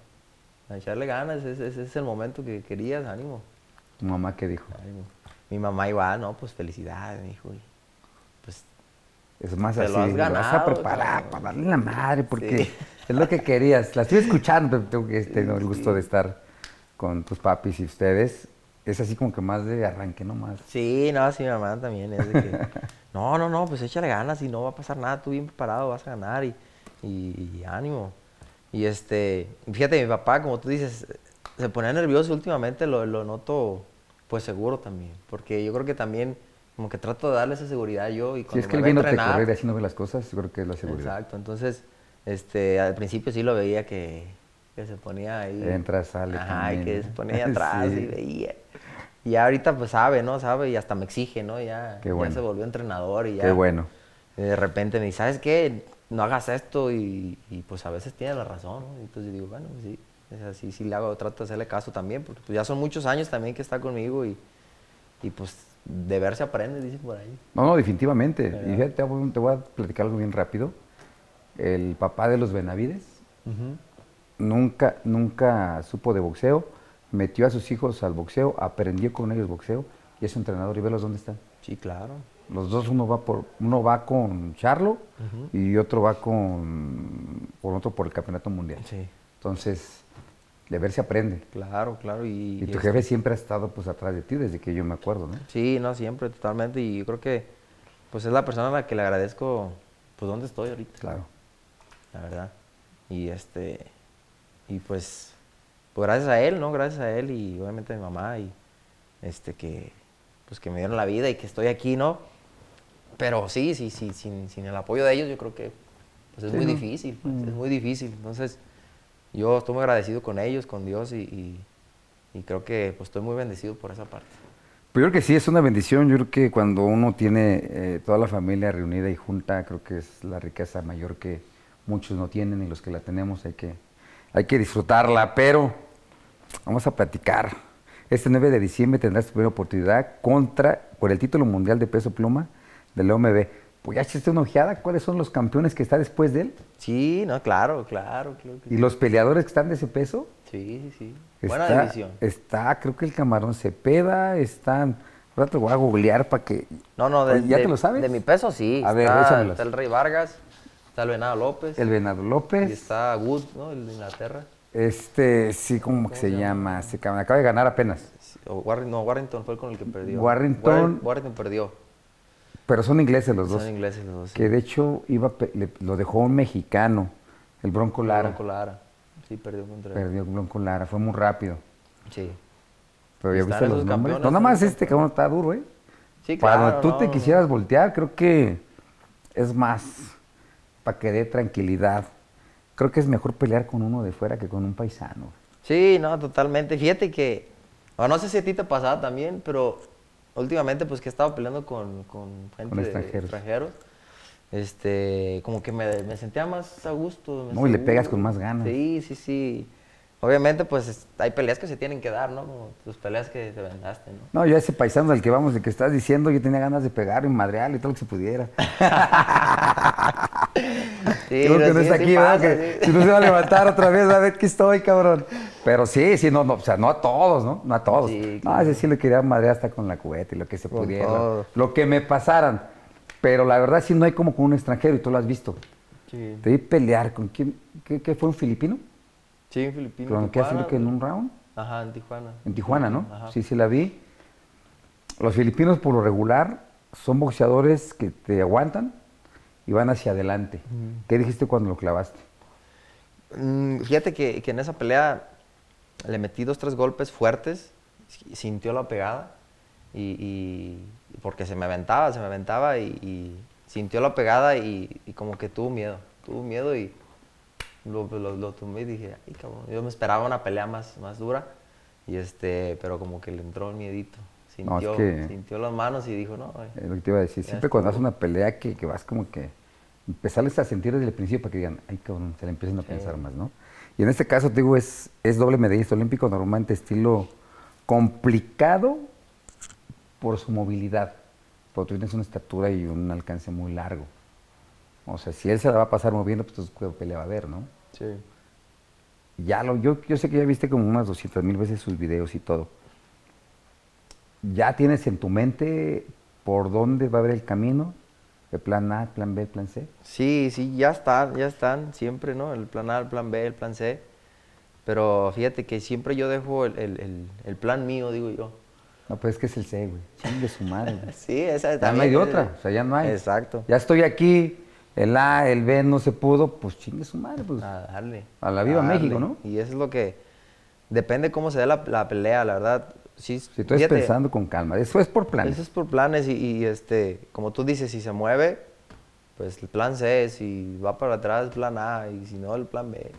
echarle ganas, ese, es el momento que querías, ánimo. ¿Tu mamá qué dijo? Mi mamá igual, no, pues felicidades, me dijo. pues es más así, lo vas a preparar para darle la madre, porque es lo que querías. La estoy escuchando, tengo que tener el gusto de estar con tus papis y ustedes es así como que más de arranque, ¿no? Más. Sí, no, sí, mi mamá también es de que, no, no, no, pues échale ganas y no va a pasar nada, tú bien preparado, vas a ganar y, y, ánimo. Y este, fíjate, mi papá, como tú dices, se pone nervioso últimamente, lo, lo noto pues seguro también, porque yo creo que también como que trato de darle esa seguridad yo y cuando Si es que él viéndote correr y así no ve las cosas, yo creo que es la seguridad. Exacto, entonces, este, al principio sí lo veía que, que se ponía ahí. Entra, sale. Ajá, y que se ponía atrás y veía. Y ahorita pues sabe, ¿no? Sabe y hasta me exige, ¿no? Ya, ya se volvió entrenador y ya. Qué bueno. de repente me dice, ¿sabes qué? No hagas esto y, pues a veces tiene la razón, ¿no? Y entonces digo, bueno, sí, es así, sí le hago, trato de hacerle caso también, porque pues ya son muchos años también que está conmigo y, y pues de ver se aprende, dice por ahí. No, no, definitivamente. Y fíjate, te voy a platicar algo bien rápido. El papá de los Benavides nunca, nunca supo de boxeo metió a sus hijos al boxeo, aprendió con ellos boxeo y es entrenador y velos dónde están. Sí, claro. Los dos, uno va por, uno va con Charlo y otro va con, por otro por el campeonato mundial. Sí. Entonces, de ver se aprende. Claro, claro. Y, tu jefe siempre ha estado pues atrás de ti desde que yo me acuerdo, ¿no? Sí, no, siempre, totalmente. Y yo creo que pues es la persona a la que le agradezco pues dónde estoy ahorita. Claro. La verdad. Y este, y pues pues gracias a él, ¿no? Gracias a él y obviamente a mi mamá y este que pues que me dieron la vida y que estoy aquí, ¿no? Pero sí, sí, sí, sin, sin el apoyo de ellos yo creo que pues, es muy difícil, pues, es mm. muy difícil. Entonces, yo estoy muy agradecido con ellos, con Dios y, y, creo que pues, estoy muy bendecido por esa parte. Pero yo creo que sí, es una bendición. Yo creo que cuando uno tiene eh, toda la familia reunida y junta, creo que es la riqueza mayor que muchos no tienen y los que la tenemos hay que, hay que disfrutarla. Pero vamos a platicar. Este 9 de diciembre tendrás tu primera oportunidad contra, por el título mundial de peso pluma del OMB pues ya echaste una ojeada, ¿cuáles son los campeones que está después de él? Sí, no, claro, claro. ¿Y los peleadores que están de ese peso? Sí, sí, sí. Buena división. Está, creo que el Camarón Cepeda, están... Ahora te voy a googlear para que... No, no, de, ¿ya te lo sabes? De mi peso sí. A ver, está, está el Rey Vargas, está el Venado López. El Venado López. Y está Wood, ¿no? El de Inglaterra. Este, sí, ¿cómo, que se, llama? Se acaba de ganar apenas. no, Warrington fue con el que perdió. Warrington. Warrington perdió. Pero son ingleses los dos. Son ingleses los dos. Que de hecho iba, lo dejó un mexicano, el Bronco Lara. Bronco Lara. Sí, perdió contra él. Perdió el Bronco Lara, fue muy rápido. Sí. Pero ya viste los nombres. No, nada más este cabrón está duro, ¿eh? Sí, claro. Para tú te quisieras voltear, creo que es más para que dé tranquilidad. Creo que es mejor pelear con uno de fuera que con un paisano. Sí, no, totalmente. Fíjate que, o no sé si a ti te pasaba también, pero últimamente pues que he estado peleando con, con gente extranjeros. este, como que me, sentía más a gusto. No, y le pegas con más ganas. Sí, sí, sí. Obviamente, pues hay peleas que se tienen que dar, ¿no? Como tus peleas que te vendaste, ¿no? No, yo ese paisano del que vamos, de que estás diciendo, yo tenía ganas de pegar y madrearle y todo lo que se pudiera. sí, Creo que no está aquí, ¿verdad? Si no se va a levantar otra vez, a ver qué estoy, cabrón. Pero sí, sí, no, no, o sea, no a todos, ¿no? No a todos. Sí, No, ese sí le quería madrear hasta con la cubeta y lo que se pudiera. Lo que me pasaran. Pero la verdad sí no hay como con un extranjero y tú lo has visto. Sí. Te vi pelear con quién, ¿qué, qué fue un filipino? Sí, en Filipinas. ¿Con qué hacer que en un round? Ajá, en Tijuana. En Tijuana, ¿no? Sí, sí la vi. Los filipinos por lo regular son boxeadores que te aguantan y van hacia adelante. ¿Qué dijiste cuando lo clavaste? Mm, fíjate que, en esa pelea le metí dos, tres golpes fuertes, sintió la pegada y, porque se me aventaba, se me aventaba y, sintió la pegada y, y, como que tuvo miedo, tuvo miedo y lo, lo, lo tomé y dije, ay cabrón, yo me esperaba una pelea más, más dura, y este, pero como que le entró el miedito. Sintió, sintió las manos y dijo, no. Es lo que te iba a decir, siempre cuando haces una pelea que, que, vas como que empezarles a sentir desde el principio para que digan, ay cabrón, se le empiecen a pensar más, ¿no? Y en este caso, te digo, es, es doble medallista olímpico, normalmente estilo complicado por su movilidad, porque tú tienes una estatura y un alcance muy largo. O sea, si él se la va a pasar moviendo, pues entonces pelea va a haber, ¿no? Sí. Ya lo, yo, yo sé que ya viste como unas 200 mil veces sus videos y todo. ¿Ya tienes en tu mente por dónde va a haber el camino? ¿El plan A, el plan B, el plan C? Sí, sí, ya están, ya están, siempre, ¿no? El plan A, el plan B, el plan C. Pero fíjate que siempre yo dejo el, plan mío, digo yo. No, pues es que es el C, güey. Chingue su madre. sí, esa es Ya no hay otra, o sea, ya no hay. Exacto. Ya estoy aquí, el A, el B no se pudo, pues chingue su madre, pues. A darle. A la viva México, ¿no? Y eso es lo que. Depende cómo se dé la, pelea, la verdad. Sí, si tú estás pensando con calma, eso es por planes. Eso es por planes y, este, como tú dices, si se mueve, pues el plan C, si va para atrás, plan A, y si no, el plan B.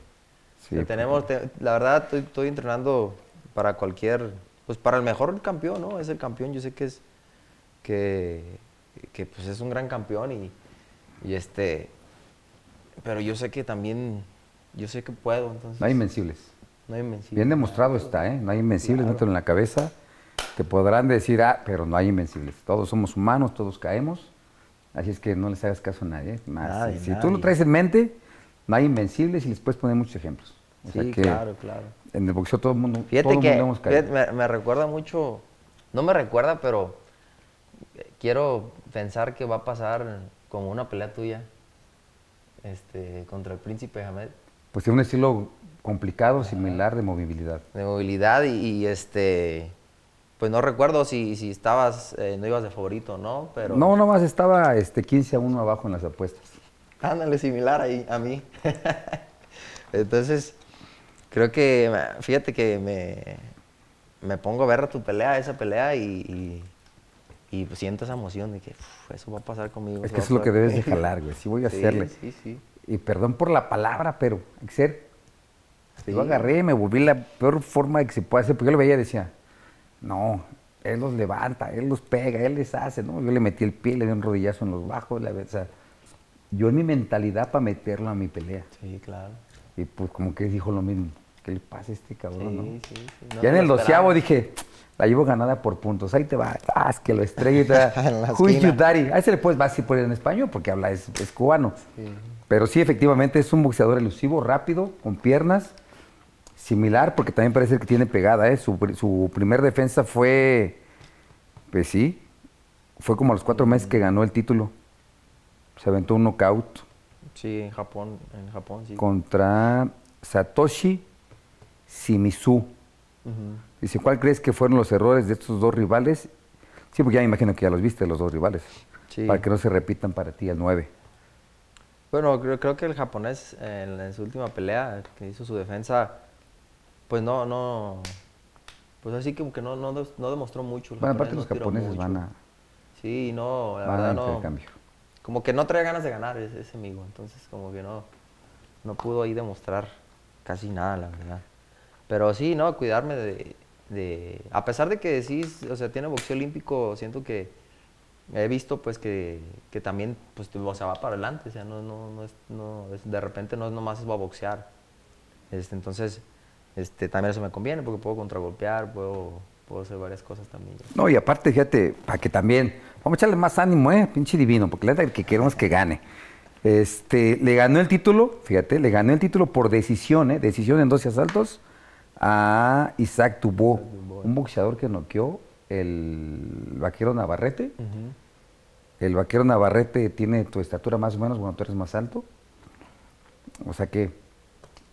Sí, tenemos, la verdad, estoy, entrenando para cualquier, pues para el mejor campeón, ¿no? Es el campeón, yo sé que es, que, que pues es un gran campeón y, y este, pero yo sé que también, yo sé que puedo. Entonces, no hay invencibles. No hay invencibles. Bien demostrado está, ¿eh? No hay invencibles, claro. en la cabeza. Te podrán decir, ah, pero no hay invencibles. Todos somos humanos, todos caemos. Así es que no les hagas caso a nadie. si, tú lo traes en mente, no hay invencibles y les puedes poner muchos ejemplos. sí, claro, claro. En el boxeo todo el mundo, fíjate que, hemos caído. me, me recuerda mucho, no me recuerda, pero quiero pensar que va a pasar como una pelea tuya este, contra el príncipe Hamed. Pues tiene un estilo complicado, similar de movilidad. De movilidad y, este, pues no recuerdo si, si estabas, eh, no ibas de favorito, ¿no? Pero... No, nomás estaba este, 15 a 1 abajo en las apuestas. Ándale, similar ahí, a mí. Entonces, creo que, fíjate que me, me pongo a ver tu pelea, esa pelea, y, Y pues siento esa emoción de que eso va a pasar conmigo. Es que eso es lo que debes de jalar, güey. Sí voy a hacerle. Sí, sí. Y perdón por la palabra, pero hay que ser. Yo agarré, me volví la peor forma de que se puede hacer, porque yo lo veía y decía, no, él los levanta, él los pega, él les hace, ¿no? Yo le metí el pie, le di un rodillazo en los bajos, la, o sea, yo en mi mentalidad para meterlo a mi pelea. Sí, claro. Y pues como que dijo lo mismo, ¿qué le pasa a este cabrón, no? Sí, sí. ya en el doceavo dije, la llevo ganada por puntos, ahí te va, ah, es que lo estrella Who is daddy? Ahí se le puedes vas en español porque habla, es, es cubano. Pero sí, efectivamente es un boxeador elusivo, rápido, con piernas, similar, porque también parece que tiene pegada, ¿eh? Su, su primer defensa fue, pues sí, fue como a los cuatro meses que ganó el título. Se aventó un knockout. Sí, en Japón, en Japón, sí. Contra Satoshi Shimizu. Dice, ¿cuál crees que fueron los errores de estos dos rivales? Sí, porque ya me imagino que ya los viste, los dos rivales. Sí. Para que no se repitan para ti el 9. Bueno, creo, creo que el japonés en, su última pelea, que hizo su defensa, pues no, no, pues así como que no, no, no demostró mucho. bueno, aparte los japoneses van a... Sí, no, la verdad no. Como que no trae ganas de ganar ese, ese, amigo, entonces como que no, no pudo ahí demostrar casi nada, la verdad. Pero sí, no, cuidarme de, de, a pesar de que sí, o sea, tiene boxeo olímpico, siento que he visto pues que, que también pues o sea, va para adelante, o sea, no, no, no, es, no de repente no es nomás es va a boxear. Este, entonces, este, también eso me conviene porque puedo contragolpear, puedo, puedo hacer varias cosas también. No, y aparte, fíjate, para que también, vamos a echarle más ánimo, eh, pinche divino, porque la que queremos que gane. Este, le ganó el título, fíjate, le ganó el título por decisión, eh, decisión en 12 asaltos a Isaac Tubó, un boxeador que noqueó el vaquero Navarrete. El vaquero Navarrete tiene tu estatura más o menos, bueno, tú eres más alto. O sea que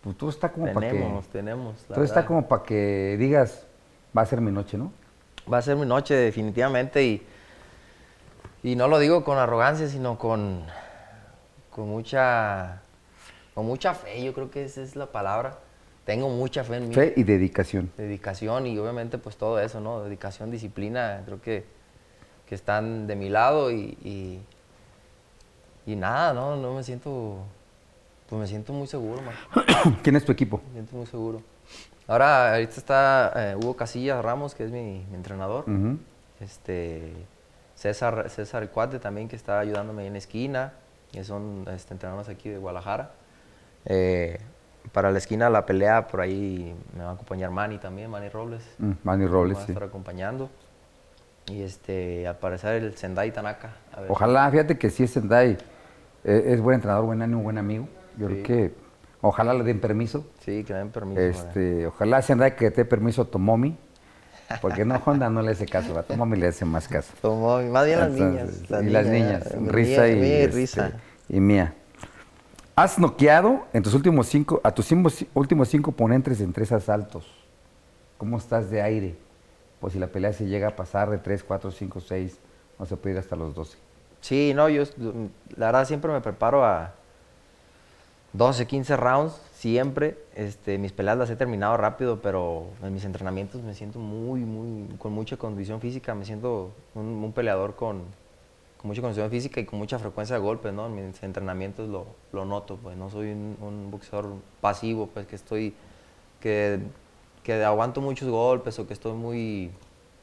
pues, todo está como para que. Tenemos, tenemos. Todo está como para que digas, va a ser mi noche, ¿no? Va a ser mi noche, definitivamente. Y, y no lo digo con arrogancia, sino con, con mucha con mucha fe, yo creo que esa es la palabra tengo mucha fe en mí. Fe y dedicación. Dedicación y obviamente pues todo eso, ¿no? Dedicación, disciplina, creo que, que están de mi lado y, y, nada, ¿no? No me siento, pues me siento muy seguro, ¿Quién es tu equipo? Me siento muy seguro. Ahora, ahorita está eh, Hugo Casillas Ramos, que es mi, entrenador. este, César, César Cuate también, que está ayudándome en esquina, que son este, entrenadores aquí de Guadalajara. Eh, para la esquina la pelea, por ahí me va a acompañar Manny también, Manny Robles. Mm, Manny Robles, me va a estar acompañando. Y este, al parecer el Sendai Tanaka. Ojalá, fíjate que si es Sendai, eh, es buen entrenador, buen ánimo, buen amigo. Yo creo que ojalá le den permiso. Sí, que le den permiso. Este, ojalá Sendai que dé permiso a Tomomi. Porque no, Honda no le hace caso, a Tomomi le hace más caso. Tomomi, más bien las niñas. y las niñas, Risa y, y, Risa. Este, y Mía. Has noqueado en tus últimos cinco, a tus últimos cinco oponentes en tres asaltos. ¿Cómo estás de aire? Pues si la pelea se llega a pasar de 3, 4, 5, 6, no se puede ir hasta los 12. Sí, no, yo la verdad siempre me preparo a 12, 15 rounds, siempre. Este, mis peleas las he terminado rápido, pero en mis entrenamientos me siento muy, muy, con mucha condición física, me siento un peleador con, con mucha condición física y con mucha frecuencia de golpes, ¿no? En mis entrenamientos lo, lo noto, pues no soy un, boxeador pasivo, pues que estoy, que, que, aguanto muchos golpes o que estoy muy...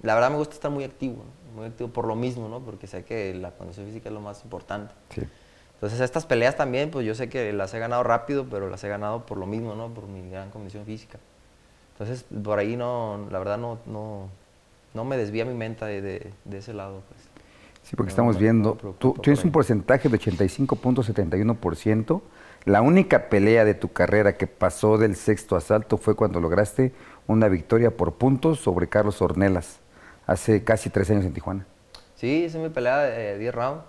La verdad me gusta estar muy activo, muy activo por lo mismo, ¿no? Porque sé que la condición física es lo más importante. Sí. Entonces estas peleas también, pues yo sé que las he ganado rápido, pero las he ganado por lo mismo, ¿no? Por mi gran condición física. Entonces por ahí no, la verdad no, no, no me desvía mi mente de, de ese lado, pues. Sí, porque estamos viendo, tú tienes un porcentaje de 85.71%. La única pelea de tu carrera que pasó del sexto asalto fue cuando lograste una victoria por puntos sobre Carlos Ornelas, hace casi tres años en Tijuana. Sí, esa es mi pelea de 10 rounds.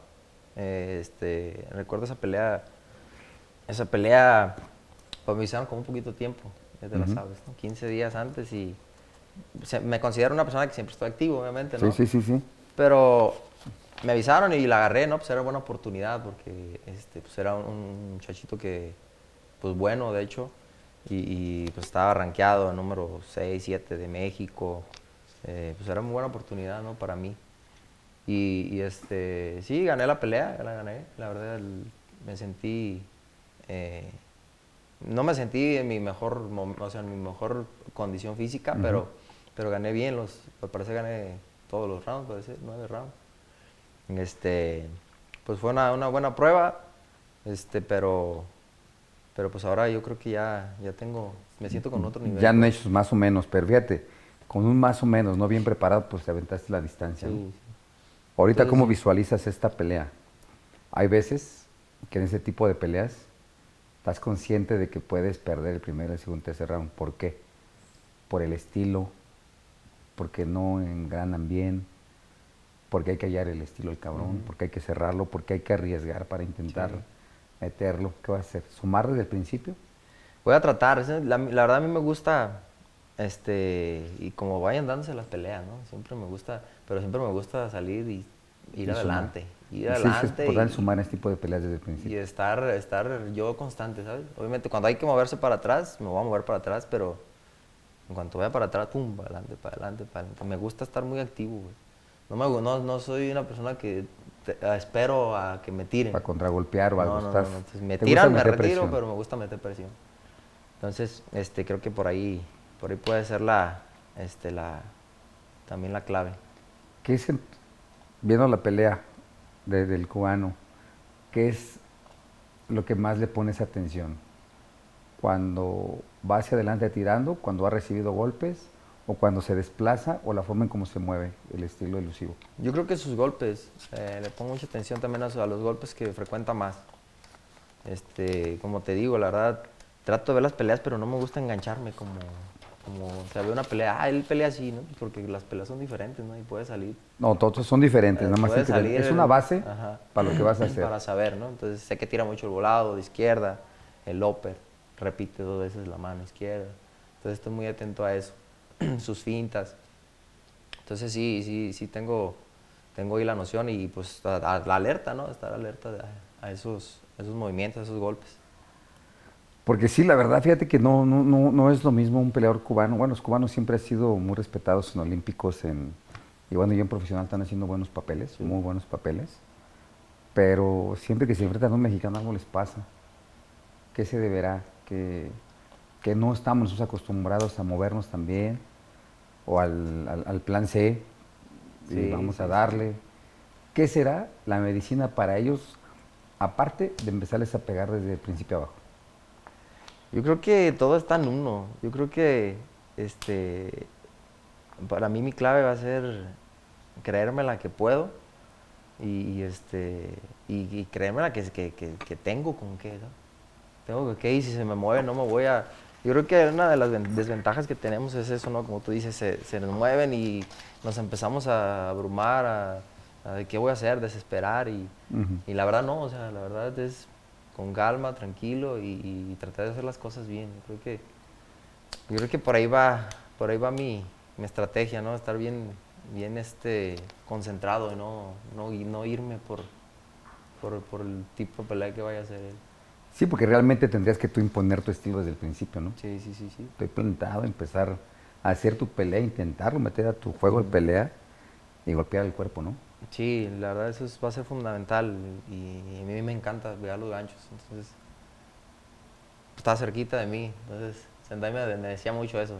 Eh, este, recuerdo esa pelea, esa pelea, pues me hicieron como un poquito tiempo, ya te sabes, 15 días antes y me considero una persona que siempre estoy activo, obviamente, ¿no? Sí, sí, sí, sí. Pero me avisaron y la agarré, ¿no? Pues era buena oportunidad porque este, pues era un, muchachito que, pues bueno, de hecho, y, pues estaba rankeado número 6, 7 de México. Eh, pues era muy buena oportunidad, ¿no? Para mí. Y, este, sí, gané la pelea, la gané. La verdad, me sentí, eh, no me sentí en mi mejor, o sea, en mi mejor condición física, pero, pero gané bien los, parece gané todos los rounds, parece nueve rounds. Este, pues fue una, una buena prueba, este, pero, pero pues ahora yo creo que ya, ya tengo, me siento con otro nivel. Ya han hecho más o menos, pero fíjate, con un más o menos, no bien preparado, pues te aventaste la distancia. Ahorita, ¿cómo visualizas esta pelea? Hay veces que en ese tipo de peleas estás consciente de que puedes perder el primer, el segundo, tercer round. ¿Por qué? Por el estilo, porque no engranan bien, porque hay que hallar el estilo del cabrón, porque hay que cerrarlo, porque hay que arriesgar para intentar meterlo. ¿Qué va a hacer? ¿Sumar desde el principio? Voy a tratar. La, la verdad a mí me gusta este, y como vayan dándose las peleas, ¿no? Siempre me gusta, pero siempre me gusta salir y ir adelante. Ir adelante. Sí, es sumar este tipo de peleas desde el principio. Y estar, estar yo constante, ¿sabes? Obviamente cuando hay que moverse para atrás, me voy a mover para atrás, pero en cuanto vaya para atrás, pum, para adelante, para adelante, para adelante. Me gusta estar muy activo, güey. No, me, no, no soy una persona que espero a que me tiren. Para contragolpear o algo. No, no, no, me tiran, me retiro, pero me gusta meter presión. Entonces, este, creo que por ahí por ahí puede ser la, este, la, también la clave. ¿Qué es, viendo la pelea del cubano, qué es lo que más le pones atención? Cuando va hacia adelante tirando, cuando ha recibido golpes, o cuando se desplaza, o la forma en cómo se mueve el estilo elusivo. Yo creo que sus golpes, eh, le pongo mucha atención también a, a, los golpes que frecuenta más. Este, como te digo, la verdad, trato de ver las peleas, pero no me gusta engancharme como, como, o sea, ve una pelea, ah, él pelea así, ¿no? Porque las peleas son diferentes, ¿no? Y puede salir. No, todos son diferentes, nada más. es una base para lo que vas a hacer. Para saber, ¿no? Entonces sé que tira mucho el volado de izquierda, el upper, repite dos veces la mano izquierda. Entonces estoy muy atento a eso, sus fintas. Entonces sí, sí, sí tengo, tengo ahí la noción y pues la alerta, ¿no? Estar alerta a, esos, esos movimientos, a esos golpes. Porque sí, la verdad, fíjate que no, no, no, no es lo mismo un peleador cubano. Bueno, los cubanos siempre han sido muy respetados en olímpicos, en, y bueno, ya en profesional están haciendo buenos papeles, muy buenos papeles. Pero siempre que se enfrentan a un mexicano algo les pasa. ¿Qué se deberá? Que, que no estamos acostumbrados a movernos también, o al, al, plan C, y vamos a darle. ¿Qué será la medicina para ellos, aparte de empezarles a pegar desde el principio abajo? Yo creo que todo está en uno. Yo creo que este, para mí mi clave va a ser creérmela que puedo y, este, y, creérmela que, que, que, tengo con qué. Tengo que, y si se me mueve no me voy a... Yo creo que una de las desventajas que tenemos es eso, ¿no? Como tú dices, se, nos mueven y nos empezamos a abrumar, a, a qué voy a hacer, desesperar y, y la verdad no, o sea, la verdad es con calma, tranquilo y, tratar de hacer las cosas bien. Yo creo que, yo creo que por ahí va, por ahí va mi, mi estrategia, ¿no? Estar bien, bien este, concentrado y no, no, y no irme por, por, el tipo de pelea que vaya a hacer él. Sí, porque realmente tendrías que tú imponer tu estilo desde el principio, ¿no? Sí, sí, sí, sí. Estoy plantado, empezar a hacer tu pelea, intentarlo, meter a tu juego de pelea y golpear el cuerpo, ¿no? Sí, la verdad eso va a ser fundamental y, a mí me encanta ver los ganchos. Entonces, está cerquita de mí. Entonces, Sendai me, decía mucho eso.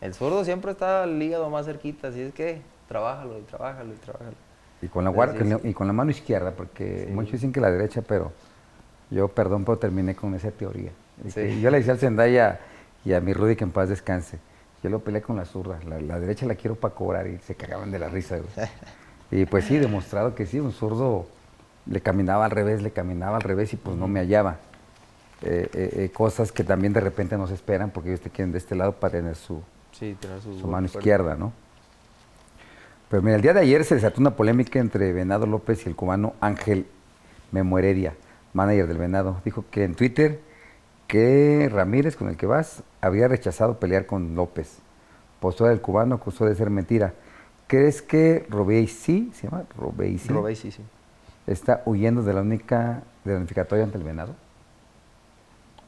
El zurdo siempre está el hígado más cerquita, así es que trabájalo y trabájalo y trabájalo. Y con la, y con la mano izquierda, porque muchos dicen que la derecha, pero yo, perdón, pero terminé con esa teoría. Yo le decía al Sendai y a, mi Rudy que en paz descanse. Yo lo peleé con la zurda, la, la derecha la quiero para cobrar y se cagaban de la risa. Y pues sí, demostrado que sí, un zurdo le caminaba al revés, le caminaba al revés y pues no me hallaba. Eh, eh, eh, cosas que también de repente nos esperan porque ellos te quieren de este lado para tener su, su, mano izquierda, ¿no? Pero mira, el día de ayer se desató una polémica entre Venado López y el cubano Ángel Memoredia, manager del Venado. Dijo que en Twitter que Ramírez, con el que vas, había rechazado pelear con López. Postura del cubano acusó de ser mentira. ¿Crees que sí, se llama Robeisi? sí. ¿Está huyendo de la única, de la unificatoria ante el venado?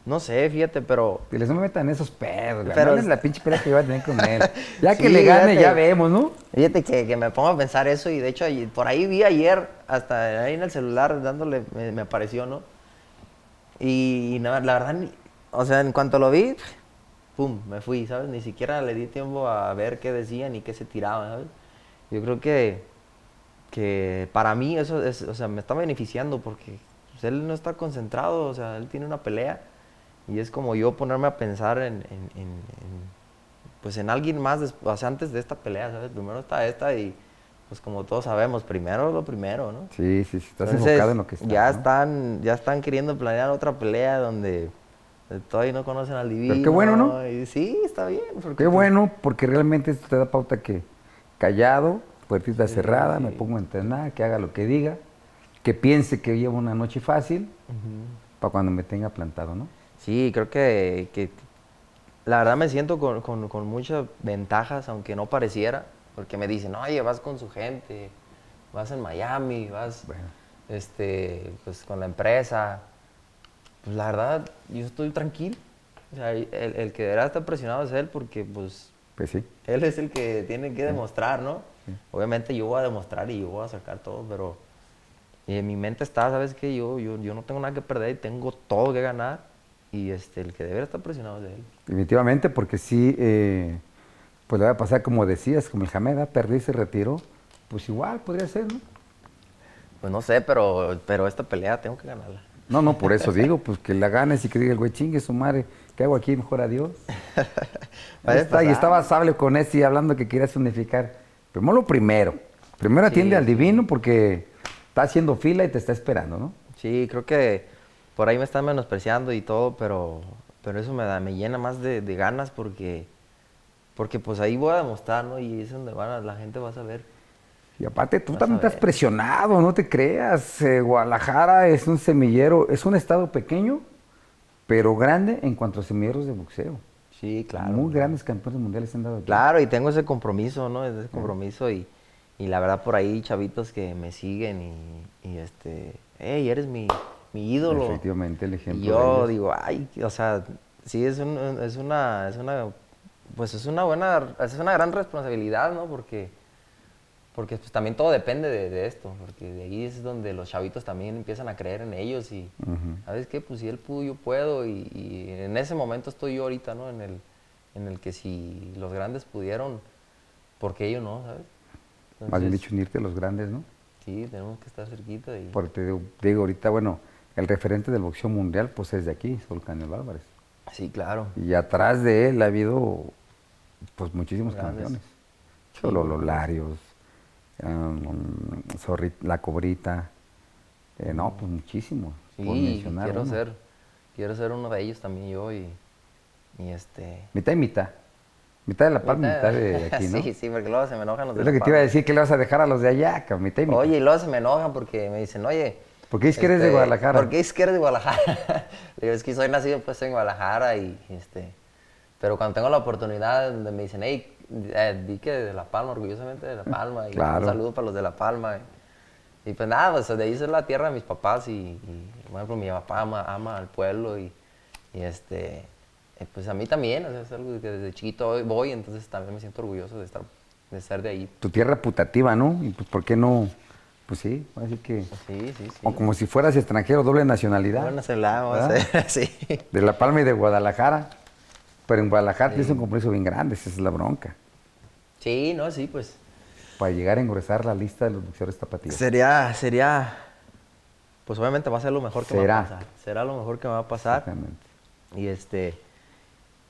No sé, fíjate, pero. les no me metan esos pedos, Pero es la pinche pelea que iba a tener con él. Ya que le gane, ya vemos, ¿no? Fíjate que, me pongo a pensar eso y de hecho por ahí vi ayer, hasta ahí en el celular dándole, me, apareció, ¿no? Y, la verdad, o sea, en cuanto lo vi, pum, me fui, ¿sabes? Ni siquiera le di tiempo a ver qué decían y qué se tiraban, ¿sabes? Yo creo que, que para mí eso es, o sea, me está beneficiando porque pues, él no está concentrado, o sea, él tiene una pelea y es como yo ponerme a pensar en, pues en alguien más sea, antes de esta pelea, ¿sabes? Primero está esta y pues como todos sabemos, primero lo primero, ¿no? Sí, sí, sí estás enfocado en lo que está. Ya, están, ya están queriendo planear otra pelea donde todavía no conocen al divino. Pero qué bueno, ¿no? sí, está bien. Qué pues bueno, porque realmente esto te da pauta que callado, puertita cerrada, me pongo a entrenar, que haga lo que diga, que piense que llevo una noche fácil, para cuando me tenga plantado, ¿no? Sí, creo que, la verdad me siento con, muchas ventajas, aunque no pareciera, porque me dicen, oye, vas con su gente, vas en Miami, vas este, pues, con la empresa. Pues la verdad, yo estoy tranquilo. O sea, el, que deberá estar presionado es él porque, pues, pues sí. él es el que tiene que demostrar, ¿no? Obviamente yo voy a demostrar y yo voy a sacar todo, pero en mi mente está, ¿sabes qué? Yo, yo, yo no tengo nada que perder y tengo todo que ganar y este, el que debería estar presionado es de él. Definitivamente, porque sí, eh, pues le va a pasar como decías, como el Jameda, perdió y se retiró, pues igual podría ser, ¿no? Pues no sé, pero, pero esta pelea tengo que ganarla. No, no, por eso digo, pues que la ganes y que diga el güey chingue su madre, ¿qué hago aquí? Mejor adiós. Ahí está, y estaba sable con ese y hablando que querías unificar. Primero lo primero. Primero atiende al divino porque está haciendo fila y te está esperando, ¿no? Sí, creo que por ahí me están menospreciando y todo, pero, pero eso me, da, me llena más de, ganas porque, porque pues ahí voy a demostrar, ¿no? Y es donde van la gente va a saber. Y aparte tú también estás presionado, no te creas. Eh, Guadalajara es un semillero, es un estado pequeño, pero grande en cuanto a semilleros de boxeo. Sí, claro. Muy grandes campeones mundiales han dado aquí. Claro, y tengo ese compromiso, ¿no? Ese compromiso y, y la verdad por ahí chavitos que me siguen y, y este, hey, eres mi, mi ídolo. Efectivamente, el ejemplo. Y yo digo, ay, o sea, sí es, es, una, es una, pues es una buena, es una gran responsabilidad, ¿no? Porque, porque pues también todo depende de, esto, porque de ahí es donde los chavitos también empiezan a creer en ellos y, ¿sabes qué? Pues si él pudo, yo puedo y, en ese momento estoy yo ahorita, ¿no? En el, en el que si los grandes pudieron, ¿por qué yo no, sabes? Más bien dicho, unirte a los grandes, ¿no? Sí, tenemos que estar cerquita. Y... Porque te digo, ahorita, bueno, el referente del boxeo mundial, pues es de aquí, Sol Canelo Álvarez. Sí, claro. Y atrás de él ha habido, pues, muchísimos campeones. Cholo Lolarios, um, La Cobrita, eh, no, pues muchísimos. Sí, quiero ser, quiero ser uno de ellos también yo y, y este... Mitad y mitad. Mitad de La Palma, mitad, de aquí, ¿no? sí, sí, porque luego se me enojan los de Es lo que te iba a decir, que le vas a dejar a los de allá, mitad y mitad. Oye, y luego se me enojan porque me dicen, oye, ¿Por qué es que eres de este, Guadalajara? ¿Por qué es que eres de Guadalajara? digo, es que soy nacido pues en Guadalajara y este... Pero cuando tengo la oportunidad donde me dicen, hey, eh, di que de La Palma, orgullosamente de La Palma, y un saludo para los de La Palma. Y, pues nada, pues de ahí es la tierra de mis papás y, por ejemplo, mi papá ama, al pueblo y, este, pues a mí también, o sea, es algo que desde chiquito voy, entonces también me siento orgulloso de estar, de estar de ahí. Tu tierra putativa, ¿no? Y pues, ¿por qué no pues sí, así que. Sí, sí, sí. O como si fueras extranjero, doble nacionalidad. Doble nacionalidad, sí. De La Palma y de Guadalajara. Pero en Guadalajara tienes un compromiso bien grande, esa es la bronca. Sí, no, sí, pues. Para llegar a engruesar la lista de los boxeadores tapatíos. Sería, sería. Pues obviamente va a ser lo mejor que me va a pasar. Será lo mejor que me va a pasar. Exactamente. Y este.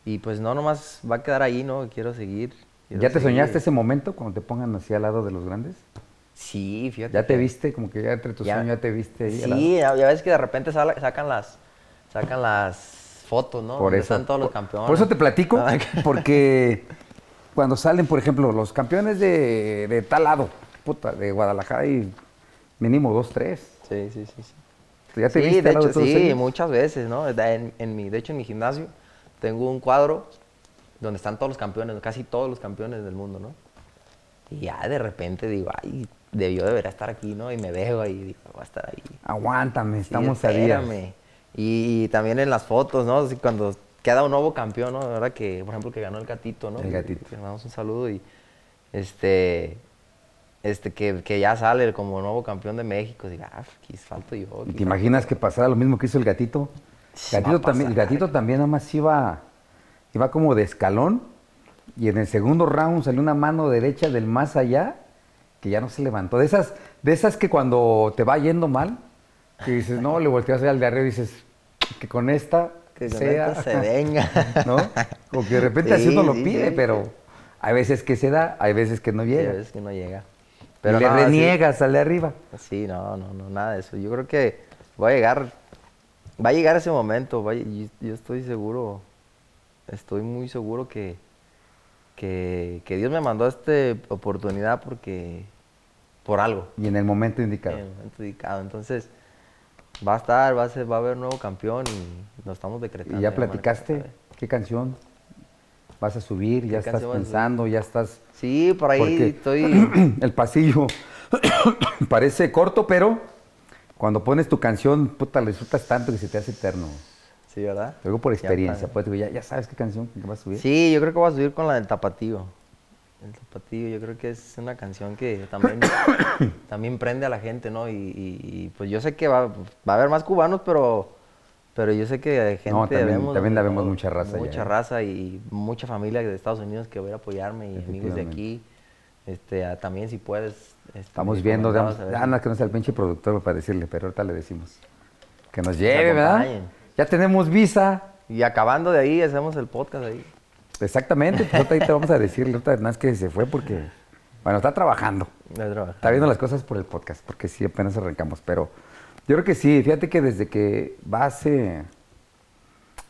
Y pues no nomás va a quedar ahí, ¿no? Quiero seguir. ¿Ya te soñaste ese momento cuando te pongan así al lado de los grandes? Sí, fíjate. ¿Ya te viste? Como que ya entre tus sueños ya te viste ahí. Sí, ya, ves que de repente sacan las, sacan las fotos, ¿no? Por eso. Están todos los campeones. Por eso te platico, ah, porque cuando salen, por ejemplo, los campeones de, de tal lado, puta, de Guadalajara y mínimo dos, tres. Sí, sí, sí. sí. ¿Ya te viste de hecho, sí, muchas veces, ¿no? En, en, mi, de hecho, en mi gimnasio tengo un cuadro donde están todos los campeones, casi todos los campeones del mundo, ¿no? Y ya de repente digo, ay, debió deber estar aquí, ¿no? Y me veo ahí y digo, voy a estar ahí. Aguántame, estamos a día. Y, también en las fotos, ¿no? cuando queda un nuevo campeón, ¿no? Ahora que, por ejemplo, que ganó el gatito, ¿no? El gatito. Le mandamos un saludo y este, este que, que, ya sale como nuevo campeón de México. Diga, ah, aquí falto yo. ¿Te imaginas que pasara lo mismo que hizo el gatito? gatito también, el gatito también nada más iba, iba como de escalón y en el segundo round salió una mano derecha del más allá que ya no se levantó. De esas, de esas que cuando te va yendo mal, que dices, no, le volteas al de arriba y dices, que con esta que sea. se venga. ¿No? O que de repente así uno lo pide, pero hay veces que se da, hay veces que no llega. hay veces que no llega. Pero le reniegas al de arriba. Sí, no, no, no, nada de eso. Yo creo que va a llegar, va a llegar ese momento. yo, estoy seguro, estoy muy seguro que, que, que Dios me mandó esta oportunidad porque, por algo. Y en el momento indicado. En el momento indicado. Entonces, va a estar, va a, ser, va a haber nuevo campeón y nos estamos decretando. ¿Y ya platicaste? ¿Qué canción? ¿Vas a subir? ¿Ya estás pensando? ¿Ya estás...? Sí, por ahí estoy... el pasillo parece corto, pero cuando pones tu canción, puta, le disfrutas tanto que se te hace eterno. Sí, ¿verdad? Te digo por experiencia, pues, ya, ya sabes qué canción vas a subir. Sí, yo creo que voy a subir con la del Tapatío. El Tapatío, yo creo que es una canción que también, también prende a la gente, ¿no? Y, pues yo sé que va, va, a haber más cubanos, pero, pero yo sé que hay gente... No, también, también la vemos mucha raza Mucha raza y mucha familia de Estados Unidos que va a apoyarme y amigos de aquí. Este, también si puedes... Este, Estamos viendo, digamos, ah, que no sea el pinche productor para decirle, pero ahorita le decimos. Que nos lleve, ¿verdad? Ya tenemos visa. Y acabando de ahí, hacemos el podcast ahí. Exactamente, pues ahí te vamos a decir, otra vez que se fue porque, bueno, está trabajando. Está, viendo las cosas por el podcast, porque sí, apenas arrancamos. Pero yo creo que sí, fíjate que desde que base,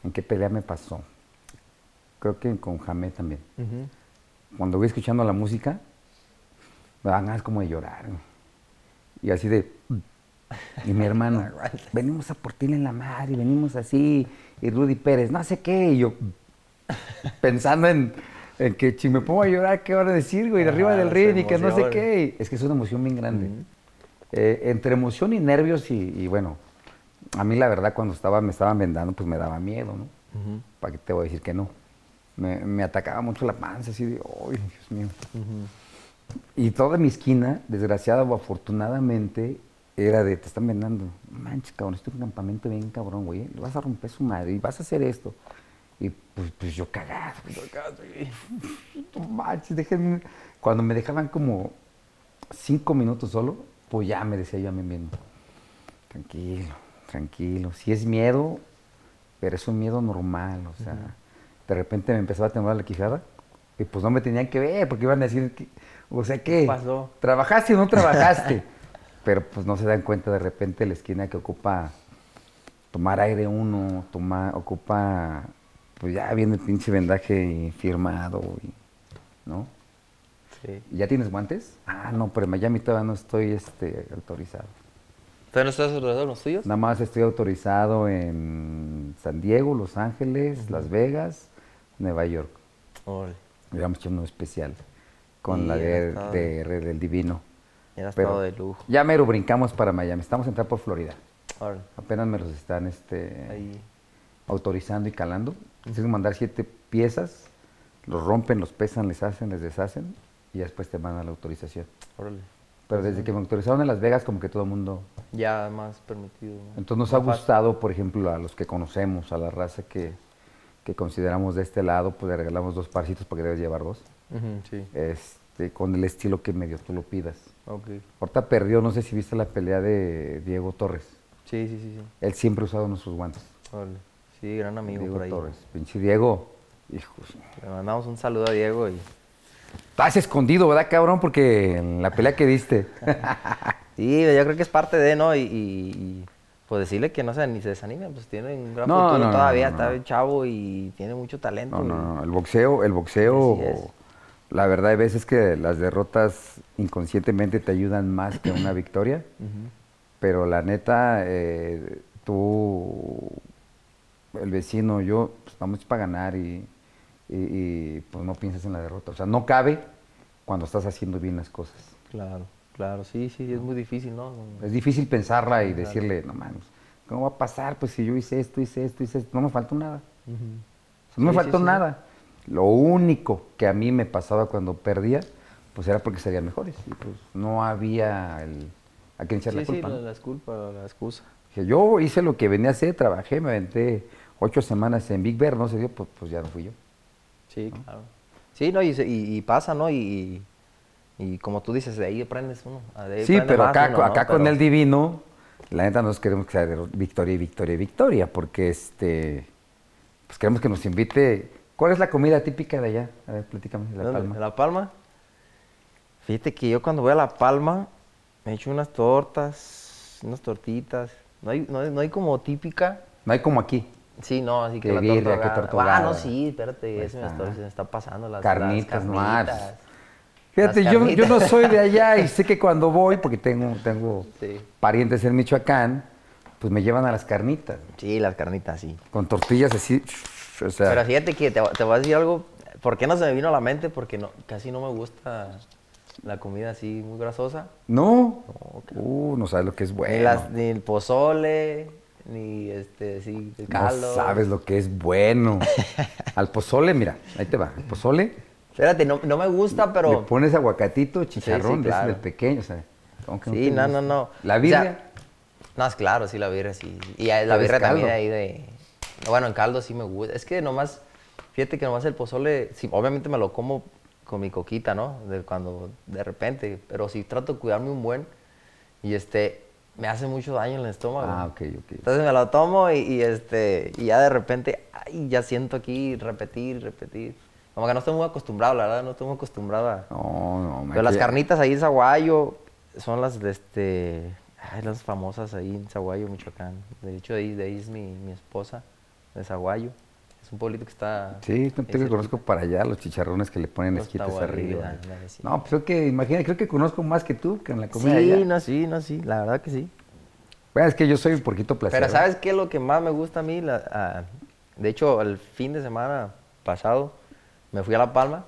¿en qué pelea me pasó? Creo que con Jamé también. Cuando voy escuchando la música, me dan ganas como de llorar. Y así de... Y mi hermano, venimos a por en la mar y venimos así. Y Rudy Pérez, no sé qué. Y yo, pensando en, que si me pongo a llorar, ¿qué van a decir, güey? De arriba ah, del ring y que no sé qué. Es que es una emoción bien grande. Eh, entre emoción y nervios y, bueno, a mí la verdad cuando estaba, me estaban vendando, pues me daba miedo, ¿no? ¿Para qué te voy a decir que no? Me, atacaba mucho la panza, así de, ¡ay, Dios mío! Y toda mi esquina, desgraciada o afortunadamente, era de, te están vendando. Manches, cabrón, esto es un campamento bien cabrón, güey. Le vas a romper su madre y vas a hacer esto. Y pues, pues yo cagado, cagado. No manches, déjenme. Cuando me dejaban como cinco minutos solo, pues ya me decía yo a mí mismo, tranquilo, tranquilo. Si es miedo, pero es un miedo normal, o sea, de repente me empezaba a temblar la quijada y pues no me tenían que ver porque iban a decir, que, o sea, ¿qué? pasó? ¿Trabajaste o no trabajaste? pero pues no se dan cuenta de repente la esquina que ocupa tomar aire uno, tomar, ocupa pues ya viene el pinche vendaje firmado, y, ¿no? Sí. ¿Ya tienes guantes? Ah, no, pero en Miami todavía no estoy este, autorizado. ¿Todavía no estás autorizado en los tuyos? Nada más estoy autorizado en San Diego, Los Ángeles, Las Vegas, Nueva York. Órale. Hubiéramos hecho uno especial con la de, de, del Divino. Ya estado de lujo. Ya mero brincamos para Miami. Estamos entrando por Florida. Apenas me los están este, Ahí. autorizando y calando. Tienes que mandar siete piezas, los rompen, los pesan, les hacen, les deshacen y después te mandan la autorización. Órale. Pero desde que me autorizaron en Las Vegas, como que todo el mundo... Ya más permitido. Entonces nos ha gustado, por ejemplo, a los que conocemos, a la raza que, consideramos de este lado, pues le regalamos dos parcitos porque debes llevar dos. sí. Este, con el estilo que medio tú lo pidas. Okay. Ahorita perdió, no sé si viste la pelea de Diego Torres. Sí, sí, sí. sí. Él siempre ha usado nuestros guantes. Órale. Sí, gran amigo Diego por ahí. Torres. Pinche Diego. Hijos. Le mandamos un saludo a Diego y. Estás escondido, ¿verdad, cabrón? Porque en la pelea que diste. sí, yo creo que es parte de, ¿no? Y, pues decirle que no se, ni se desanime, pues tiene un gran futuro todavía, está chavo y tiene mucho talento. No, no, no, el boxeo, el boxeo, la verdad hay veces que las derrotas inconscientemente te ayudan más que una victoria, pero la neta, eh, tú el vecino, yo, pues vamos para ganar y, pues no piensas en la derrota. O sea, no cabe cuando estás haciendo bien las cosas. Claro, claro, sí, sí, es muy difícil, ¿no? Es difícil pensarla y decirle, no mames, ¿Cómo va a pasar? Pues si yo hice esto, hice esto, hice esto, no me faltó nada. No me faltó nada. Lo único que a mí me pasaba cuando perdía, pues era porque serían mejores. Y pues no había el, a quién echar la culpa. Sí, la, la, culpa, la excusa. Yo hice lo que venía a hacer, trabajé, me aventé ocho semanas en Big Bear, no se dio, pues, pues ya no fui yo. Sí, claro. Sí, no, y, y, pasa, ¿no? Y, y, como tú dices, de ahí aprendes uno. sí, pero acá, acá con el divino, la neta nos queremos que sea victoria y victoria y victoria, porque este, pues queremos que nos invite. ¿Cuál es la comida típica de allá? A ver, platícame, de La Palma. ¿De La Palma? Fíjate que yo cuando voy a La Palma me echo unas tortas, unas tortitas. No hay, no, no hay como típica. No hay como aquí. Sí, no, así que, la birria, que Ah, no, sí, espérate, eso me está, se me está pasando. Las carnitas, las Fíjate, yo, yo, no soy de allá y sé que cuando voy, porque tengo, tengo parientes en Michoacán, pues me llevan a las carnitas. Sí, las carnitas, sí. Con tortillas así. O sea. Pero fíjate que te, te, voy a decir algo. ¿Por qué no se me vino a la mente? Porque no, casi no me gusta la comida así muy grasosa. ¿No? No, uh, no sabes lo que es bueno. Ni el pozole, ni este, sí, el caldo. No sabes lo que es bueno. Al pozole, mira, ahí te va. El pozole. Espérate, no, no me gusta, pero. Le pones aguacatito, chicharrón, sí, sí, pequeño, o sea. Sí, no, no, no. ¿La birria? no, es claro, sí, la birria, sí. Y la birria también ahí de. Bueno, en caldo sí me gusta. Es que nomás, fíjate que nomás el pozole, sí, obviamente me lo como con mi coquita, ¿no? De cuando, de repente, pero sí trato de cuidarme un buen. Y este, me hace mucho daño en el estómago. Ah, ok, ok. Entonces me lo tomo y, este, y ya de repente, ay, ya siento aquí repetir, repetir. Como que no estoy muy acostumbrado, la verdad, no estoy muy acostumbrado a... No, no, Pero las carnitas ahí en Zaguayo son las de este... Ay, las famosas ahí en Zaguayo, Michoacán. De hecho, de ahí, de ahí es mi, mi esposa, de Zaguayo. Es un pueblito que está... Sí, no te conozco para allá, los chicharrones que le ponen esquites arriba. No, pues creo que, imagina, creo que conozco más que tú que en la comida Sí, no, sí, no, sí, la verdad que sí. Bueno, es que yo soy un poquito placer. Pero ¿sabes qué es lo que más me gusta a mí? La, de hecho, el fin de semana pasado me fui a La Palma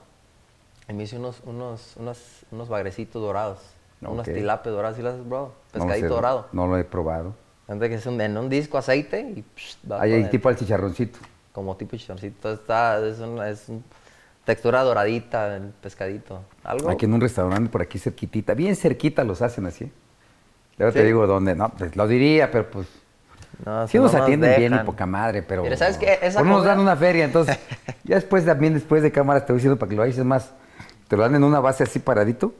y me hice unos, unos, unos, unos bagrecitos dorados. Unos tilapes dorados, ¿sí las has probado? Pescadito dorado. No lo he probado. Entonces, que es un, en un disco aceite y... Ahí hay tipo al chicharroncito como tipo chicharroncito. está, es, una, es textura doradita el pescadito. ¿Algo? Aquí en un restaurante por aquí cerquitita, bien cerquita los hacen así. Luego te digo dónde, no, pues lo diría, pero pues... No, sí nos atienden bien y poca madre, pero... Pero ¿sabes qué? Esa nos dan una feria, entonces... ya después también, después de cámara, te voy diciendo para que lo hagas más... Te lo dan en una base así paradito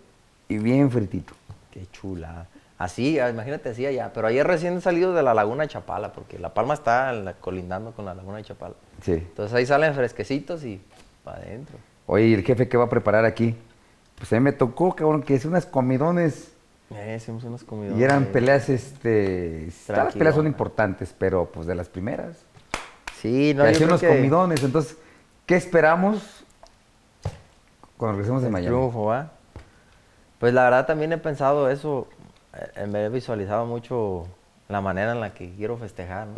y bien fritito. Qué chula. Así, ah, imagínate así allá. Pero ayer recién salido de la laguna de Chapala, porque La Palma está colindando con la laguna de Chapala. Sí. Entonces ahí salen fresquecitos y para adentro. Oye, ¿y el jefe qué va a preparar aquí? Pues a mí me tocó, cabrón, que es unas comidones. Eh, hicimos unas comidones. Y eran peleas, este... Todas las peleas son importantes, pero pues de las primeras. Sí, no, yo unos comidones. Entonces, ¿qué esperamos cuando regresemos de Miami? Triunfo, ¿va? Pues la verdad también he pensado eso eh, me he visualizado mucho la manera en la que quiero festejar.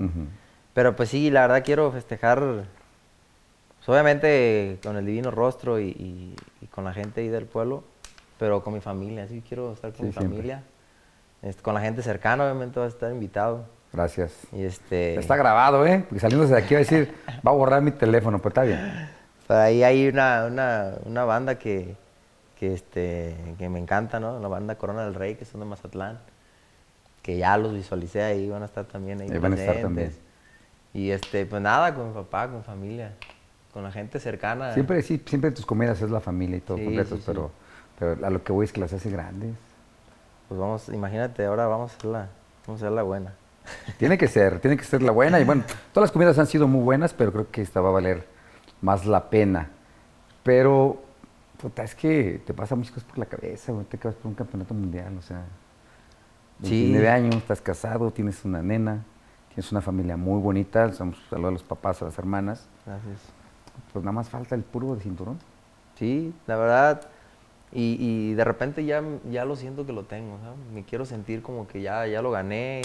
Pero pues sí, la verdad quiero festejar, pues, obviamente con el divino rostro y, con la gente ahí del pueblo, pero con mi familia, sí quiero estar con mi familia. Este, con la gente cercana, obviamente va a estar invitado. Gracias. Y este... Está grabado, ¿eh? Porque saliéndose de aquí va a decir, va a borrar mi teléfono, pero está bien. ahí hay una, una, una banda que, que, este, que me encanta, ¿no? La banda Corona del Rey, que son de Mazatlán, que ya los visualicé ahí, van a estar también ahí. van a estar también. Y este, pues nada, con mi papá, con familia, con la gente cercana. Siempre, sí, siempre tus comidas es la familia y todo completo, pero, pero a lo que voy es que las hace grandes. Pues vamos, imagínate, ahora vamos a hacerla, vamos a hacer la buena. Tiene que ser, tiene que ser la buena. Y bueno, todas las comidas han sido muy buenas, pero creo que esta va a valer más la pena. Pero Puta, es que te pasa muchas cosas por la cabeza, güey. Te quedas por un campeonato mundial, o sea. 29 años, estás casado, tienes una nena, tienes una familia muy bonita. Somos saludos a los papás, a las hermanas. Gracias. Pues nada más falta el puro de cinturón. Sí, la verdad. Y, y, de repente ya, ya lo siento que lo tengo, ¿sabes? Me quiero sentir como que ya, ya lo gané.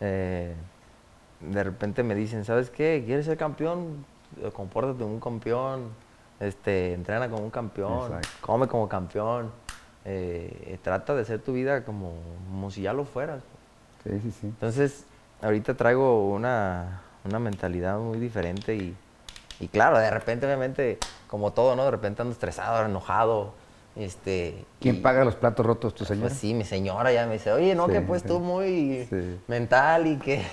Eh, de repente me dicen, ¿sabes qué? ¿Quieres ser campeón? Compórtate como un campeón este, entrena como un campeón, come como campeón, eh, trata de hacer tu vida como, como, si ya lo fueras. Sí, sí, sí. Entonces, ahorita traigo una, una mentalidad muy diferente y, y claro, de repente, obviamente, como todo, ¿no? De repente ando estresado, enojado. Este, ¿Quién paga los platos rotos, tu señora? Pues sí, mi señora ya me dice, oye, no, que pues tú muy mental y que,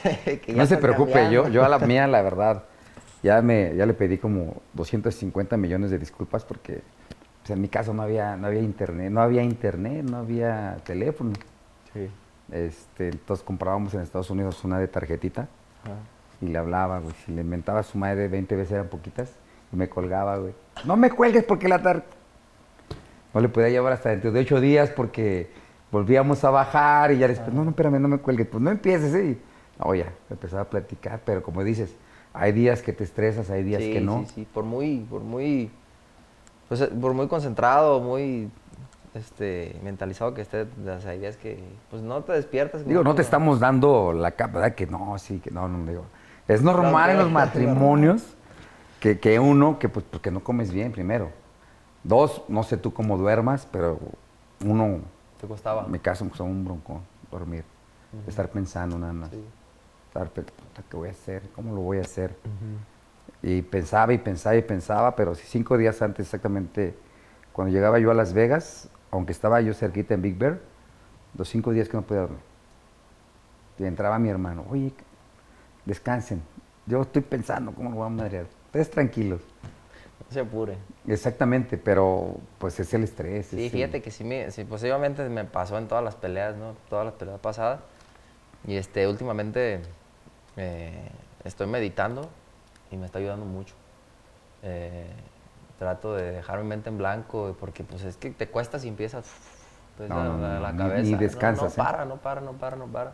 que No se preocupe, yo, yo a la mía, la verdad, ya, me, ya le pedí como 250 millones de disculpas porque pues, en mi caso no había, no había internet, no había internet, no había teléfono. Sí. Este, entonces comprábamos en Estados Unidos una de tarjetita y le hablaba, güey. Si le inventaba su madre 20 veces eran poquitas y me colgaba, güey. No me cuelgues porque la tarjeta no le podía llevar hasta dentro de ocho días porque volvíamos a bajar y ya después, no, no, espérame, no me cuelgues, pues no empieces, ¿eh? No, ya, empezaba a platicar, pero como dices, hay días que te estresas, hay días que no. Sí, sí, por muy, por muy, pues, por muy concentrado, muy este, mentalizado que esté, hay días que, pues no te despiertas. Digo, no te estamos dando la capa, ¿verdad? Que no, sí, que no, no, digo. Es normal en los matrimonios que, que uno, que pues porque no comes bien primero Dos, no sé tú cómo duermas, pero uno... ¿Te costaba? Me caso con un bronco, dormir. Estar pensando nada más. Estar, ¿qué voy a hacer? ¿Cómo lo voy a hacer? Y pensaba y pensaba y pensaba, pero cinco días antes exactamente, cuando llegaba yo a Las Vegas, aunque estaba yo cerquita en Big Bear, los cinco días que no podía dormir. Y entraba mi hermano, oye, descansen. Yo estoy pensando cómo lo voy a madrear. Ustedes tranquilos se apure. Exactamente, pero pues es el estrés. Sí, fíjate que sí, me, sí, posiblemente me pasó en todas las peleas, ¿no? Todas las peleas pasadas. Y este, últimamente eh, estoy meditando y me está ayudando mucho. Eh, trato de dejar mi mente en blanco porque pues es que te cuesta si empiezas pues, la, cabeza. Ni, descansas. No, para, no para, no para, no para.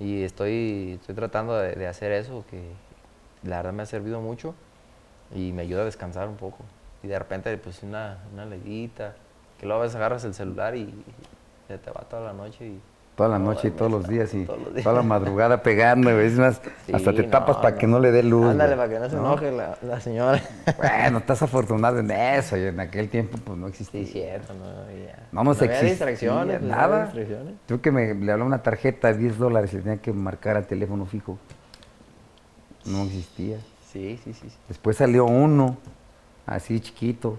Y estoy, estoy tratando de, de hacer eso que la verdad me ha servido mucho y me ayuda a descansar un poco. Y de repente, pues una, una leguita, que luego a veces agarras el celular y, se te va toda la noche y... Toda la noche y todos los días y toda la madrugada pegando, es más, hasta te tapas para que no le dé luz. Ándale, para que no se enoje la, la, señora. Bueno, estás afortunado en eso, y en aquel tiempo pues no existía. Sí, cierto, no, ya. No nos no existía distracciones. Pues, nada. Distracciones. Tú que me, le hablaba una tarjeta de 10 dólares y tenía que marcar al teléfono fijo. No existía. Sí, sí, sí. Después salió uno, así chiquito,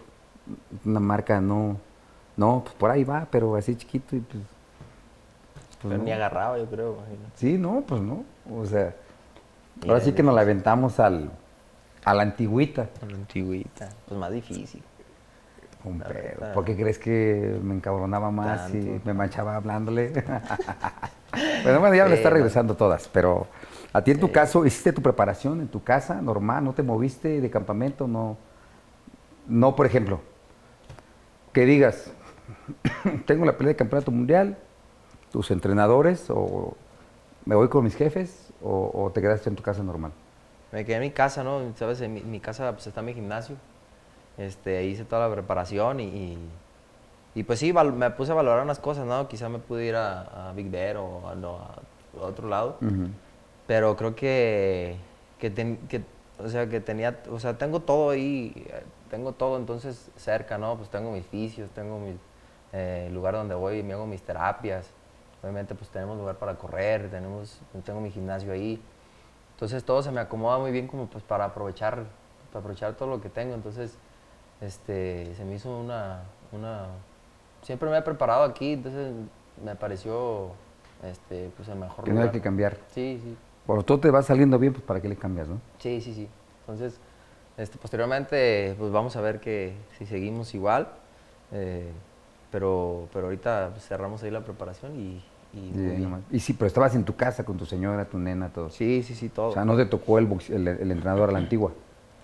una marca no, no, pues por ahí va, pero así chiquito y pues... pues pero ni agarraba, yo creo. Sí, no, pues no, o sea, ahora sí que nos la aventamos al, a la antigüita. A la antigüita, pues más difícil. Un pedo. ¿Por qué crees que me encabronaba más y me manchaba hablándole? bueno, bueno, ya me está regresando todas, pero a ti en tu caso, ¿hiciste tu preparación en tu casa normal? ¿No te moviste de campamento? No, no por ejemplo, que digas, tengo la pelea de campeonato mundial, tus entrenadores, o me voy con mis jefes, o, te quedaste en tu casa normal. Me quedé en mi casa, ¿no? Sabes, en mi, casa pues, está mi gimnasio. Este, hice toda la preparación y, y, pues sí, me puse a valorar unas cosas, ¿no? Quizá me pude ir a, Big Bear o a, otro lado. Pero creo que, que, o sea, que tenía, o sea, tengo todo ahí, tengo todo entonces cerca, ¿no? Pues tengo mis fisios, tengo mi eh, lugar donde voy y me hago mis terapias. Obviamente pues tenemos lugar para correr, tenemos, tengo mi gimnasio ahí. Entonces todo se me acomoda muy bien como pues para aprovechar, para aprovechar todo lo que tengo. Entonces, este, se me hizo una, una, siempre me he preparado aquí, entonces me pareció, este, pues el mejor que no hay que cambiar. Sí, sí. Por todo te va saliendo bien, pues para qué le cambias, ¿no? Sí, sí, sí. Entonces, este, posteriormente, pues vamos a ver que si seguimos igual. Eh, pero, pero ahorita pues, cerramos ahí la preparación y... Y, sí, pero estabas en tu casa con tu señora, tu nena, todo. Sí, sí, sí, todo. O sea, no te tocó el, el, entrenador a la antigua.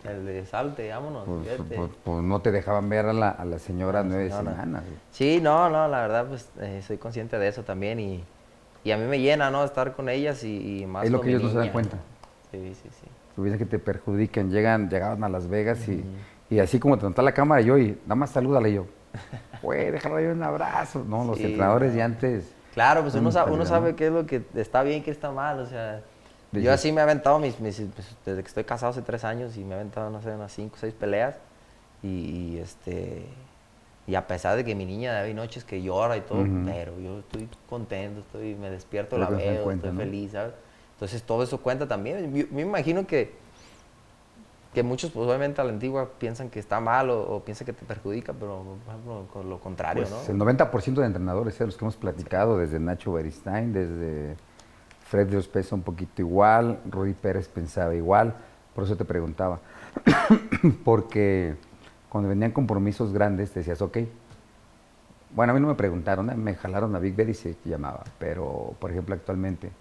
El de salte, vámonos. Pues, pues, pues, no te dejaban ver a la, a la señora nueve semanas. Sí, no, no, la verdad, pues eh, soy consciente de eso también y y a mí me llena, ¿no? Estar con ellas y, más Es lo que ellos no se dan cuenta. Sí, sí, sí. Tuviese que te perjudiquen, llegan, llegaban a Las Vegas y, y, así como te la cámara yo y nada más salúdale yo. Güey, déjalo yo un abrazo. No, los entrenadores ya antes... Claro, pues uno, sabe, uno sabe qué es lo que está bien, qué está mal, o sea... Yo así me he aventado mis, mis pues, desde que estoy casado hace tres años y me he aventado, no sé, unas cinco o seis peleas y este y a pesar de que mi niña hay noches que llora y todo, pero yo estoy contento, estoy, me despierto, la veo, estoy feliz, ¿sabes? Entonces todo eso cuenta también. Yo, me imagino que, que muchos, pues obviamente a la antigua piensan que está mal o, piensan que te perjudica, pero por ejemplo, con lo contrario, pues El 90% de entrenadores, ¿eh? los que hemos platicado, desde Nacho Beristain, desde Fred Dios pesa un poquito igual, Rudy Pérez pensaba igual, por eso te preguntaba. Porque cuando venían compromisos grandes, te decías, ok. Bueno, a mí no me preguntaron, ¿eh? me jalaron a Big Ben y se llamaba, pero por ejemplo actualmente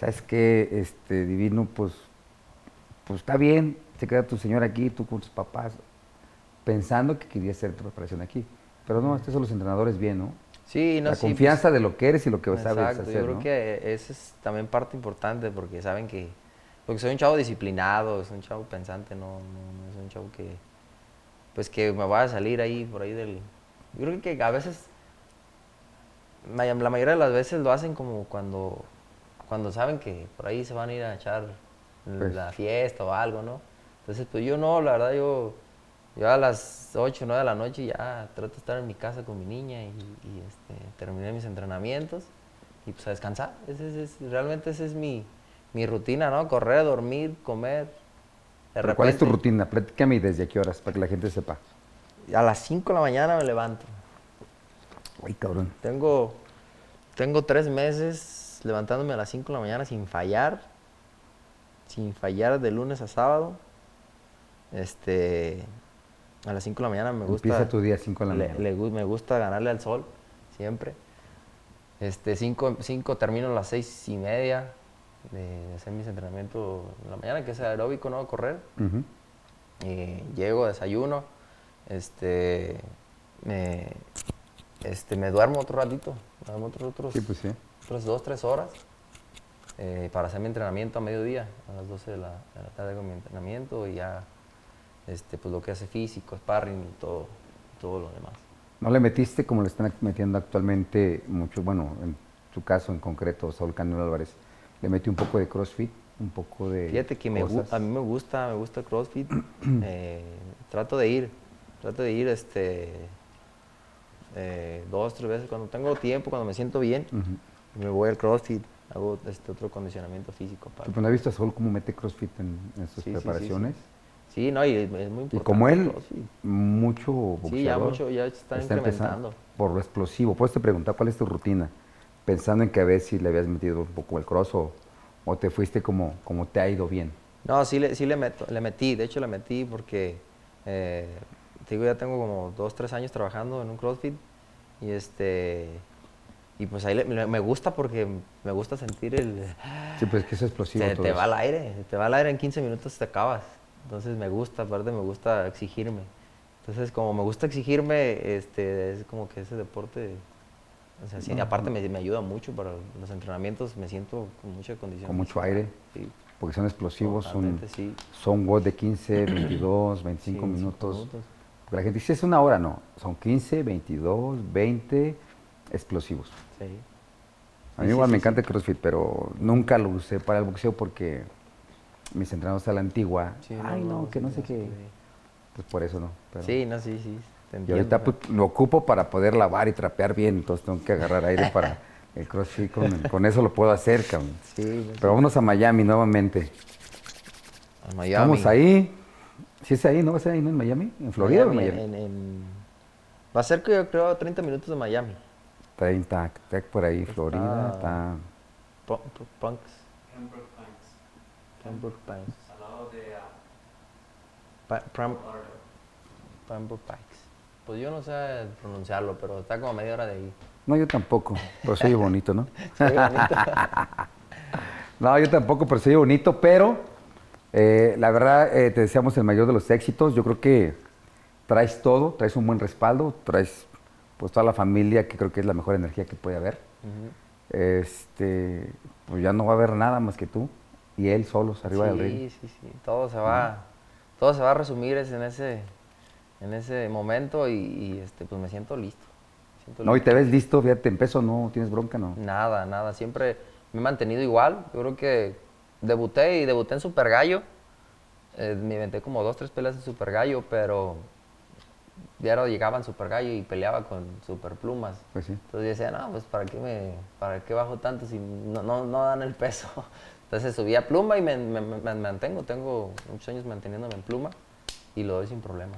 ¿sabes qué? Este, divino, pues, pues está bien, se queda tu señor aquí, tú con tus papás, pensando que quería hacer tu preparación aquí. Pero no, estos son los entrenadores bien, ¿no? Sí, no, La confianza pues, de lo que eres y lo que sabes hacer, yo creo que esa es también parte importante porque saben que, porque soy un chavo disciplinado, soy un chavo pensante, no, no, soy un chavo que, pues que me va a salir ahí, por ahí del... Yo creo que a veces, la mayoría de las veces lo hacen como cuando cuando saben que por ahí se van a ir a echar pues. la fiesta o algo, ¿no? Entonces, pues yo no, la verdad, yo, yo a las 8 o 9 de la noche ya trato de estar en mi casa con mi niña y, este, terminé mis entrenamientos y pues a descansar. Ese, realmente esa es mi, rutina, ¿no? Correr, dormir, comer. ¿Cuál es tu rutina? Platícame desde qué horas, para que la gente sepa. A las 5 de la mañana me levanto. Ay, cabrón. Tengo, tengo tres meses levantándome a las 5 de la mañana sin fallar, sin fallar de lunes a sábado. Este, a las 5 de la mañana me gusta. Empieza tu día a 5 de la mañana. me gusta ganarle al sol, siempre. Este, 5 termino a las 6 y media de hacer mis entrenamientos en la mañana, que es aeróbico, ¿no? Correr. y llego, desayuno, este, me, este, me duermo otro ratito, me duermo otro, otros, sí, pues sí otras dos, tres horas eh, para hacer mi entrenamiento a mediodía, a las 12 de la, tarde con mi entrenamiento y ya este, pues lo que hace físico, sparring y todo, todo lo demás. ¿No le metiste como le están metiendo actualmente mucho, bueno, en tu caso en concreto, Saúl Canelo Álvarez, le metí un poco de CrossFit, un poco de Fíjate que me a mí me gusta, me gusta CrossFit, eh, trato de ir, trato de ir este, eh, dos, tres veces cuando tengo tiempo, cuando me siento bien me voy al CrossFit, hago este otro condicionamiento físico. Para... ¿Pero no has visto a Sol cómo mete CrossFit en, sus preparaciones? Sí, no, y es muy importante. Y como él, mucho boxeador. Sí, ya mucho, ya está, incrementando. Por lo explosivo. Puedes te preguntar cuál es tu rutina, pensando en que a ver si le habías metido un poco el cross o, o te fuiste como, como te ha ido bien. No, sí, le, sí le, meto, le metí, de hecho le metí porque, eh, te digo, ya tengo como dos, tres años trabajando en un CrossFit y este y pues ahí me gusta porque me gusta sentir el... Sí, pues que es explosivo. Te, te va al aire, te va al aire en 15 minutos te acabas. Entonces me gusta, aparte me gusta exigirme. Entonces como me gusta exigirme, este, es como que ese deporte... O sea, sí, aparte me, me, ayuda mucho para los entrenamientos, me siento con mucha condición. Con mucho aire. Sí. Porque son explosivos, son, sí. son WOD de 15, 22, 25 minutos. minutos. Porque la gente dice, es una hora, no. Son 15, 22, 20 explosivos. A mí igual me encanta el CrossFit, pero nunca lo usé para el boxeo porque mis entrenadores a la antigua, ay no, que no sé qué. Pues por eso no. sí, no, sí, sí. y ahorita pues, lo ocupo para poder lavar y trapear bien, entonces tengo que agarrar aire para el CrossFit, con, eso lo puedo hacer, cabrón. Sí, pero vámonos a Miami nuevamente. A Miami. Estamos ahí. Sí es ahí, ¿no va a ser ahí, ¿no? ¿En Miami? ¿En Florida o en Miami? Va a ser yo creo 30 minutos de Miami. 30, Tech por ahí, Florida, está... Punks. Pembroke Pines. Al lado de... Uh, Pembroke Pines. Pues yo no sé pronunciarlo, pero está como a media hora de ahí. No, yo tampoco, pero soy bonito, ¿no? soy bonito. no, yo tampoco, pero soy bonito, pero eh, la verdad eh, te deseamos el mayor de los éxitos. Yo creo que traes todo, traes un buen respaldo, traes pues toda la familia, que creo que es la mejor energía que puede haber. Este, pues ya no va a haber nada más que tú y él solos arriba del ring. Sí, sí, sí. Todo se va, todo se va a resumir en ese, en ese momento y, este, pues me siento listo. no, y te ves listo, fíjate, en peso no tienes bronca, ¿no? Nada, nada. Siempre me he mantenido igual. Yo creo que debuté y debuté en Super Gallo. Eh, me inventé como dos, tres peleas en Super Gallo, pero diario llegaba en Super Gallo y peleaba con Super Plumas. Pues Entonces yo decía, no, pues ¿para qué, me, ¿para qué bajo tanto si no, no, dan el peso? Entonces subí a pluma y me, mantengo, tengo muchos años manteniéndome en pluma y lo doy sin problema.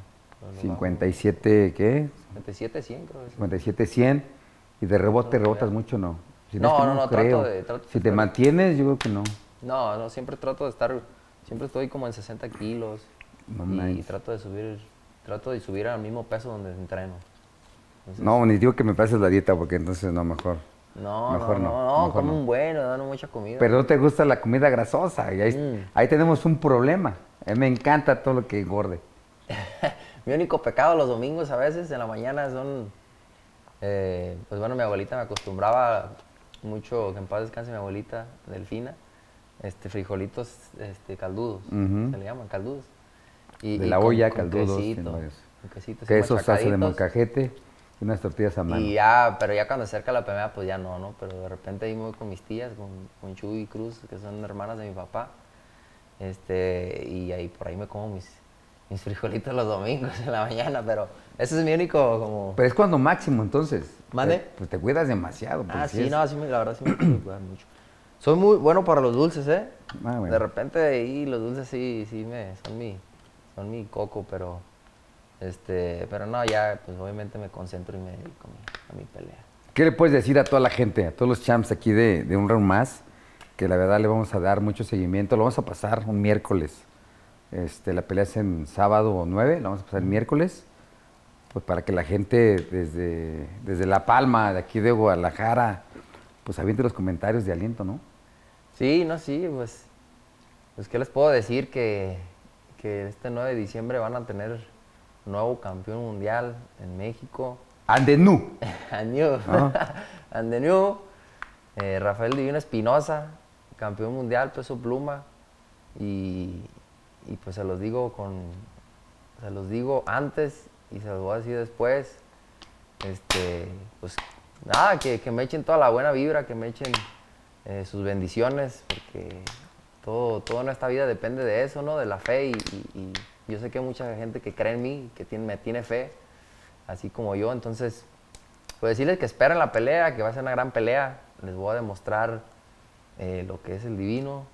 57, ¿qué? 57, 100 creo. 57, 100. ¿Y de rebote rebotas mucho no? no, no, no, creo. Trato de, si te mantienes, yo creo que no. No, no, siempre trato de estar, siempre estoy como en 60 kilos. y, trato de subir, trato de subir al mismo peso donde entreno. no, ni digo que me pases la dieta porque entonces no, mejor. No, mejor no, no, no como un bueno, dando mucha comida. Pero no te gusta la comida grasosa y ahí, mm. ahí tenemos un problema. A mí me encanta todo lo que engorde. Mi único pecado los domingos a veces en la mañana son, eh, pues bueno, mi abuelita me acostumbraba mucho, que en paz descanse mi abuelita, Delfina, este, frijolitos este, caldudos, se le llaman caldudos. Y, de la olla, caldudos. Quesito, quesito, que eso se hace de molcajete unas tortillas a mano. Y ya, pero ya cuando acerca la primera, pues ya no, ¿no? Pero de repente ahí me voy con mis tías, con, con Chuy y Cruz, que son hermanas de mi papá. Este, y ahí por ahí me como mis, mis frijolitos los domingos en la mañana, pero ese es mi único como... Pero es cuando máximo, entonces. ¿Mande? Pues, pues te cuidas demasiado. Pues, ah, sí, no, sí, la verdad sí me cuido mucho. Soy muy bueno para los dulces, ¿eh? Ah, de repente ahí los dulces sí, sí me, son mi, son mi coco, pero este, pero no, ya pues obviamente me concentro y me dedico a mi, pelea. ¿Qué le puedes decir a toda la gente, a todos los champs aquí de, de un round más? Que la verdad le vamos a dar mucho seguimiento, lo vamos a pasar un miércoles. Este, la pelea es en sábado 9, la vamos a pasar el miércoles, pues para que la gente desde, desde La Palma, de aquí de Guadalajara, pues aviente los comentarios de aliento, ¿no? Sí, no, sí, pues, pues ¿qué les puedo decir? Que, este 9 de diciembre van a tener nuevo campeón mundial en México. Andenú. Andenú. Andenú. Eh, Rafael Divino Espinosa, campeón mundial, peso pluma. Y, pues se los digo con. Se los digo antes y se los voy a decir después. Este, pues nada, que, que me echen toda la buena vibra, que me echen eh, sus bendiciones, porque todo, todo en esta vida depende de eso, ¿no? De la fe y, yo sé que hay mucha gente que cree en mí, que tiene, me tiene fe, así como yo, entonces, pues decirles que esperen la pelea, que va a ser una gran pelea, les voy a demostrar eh, lo que es el divino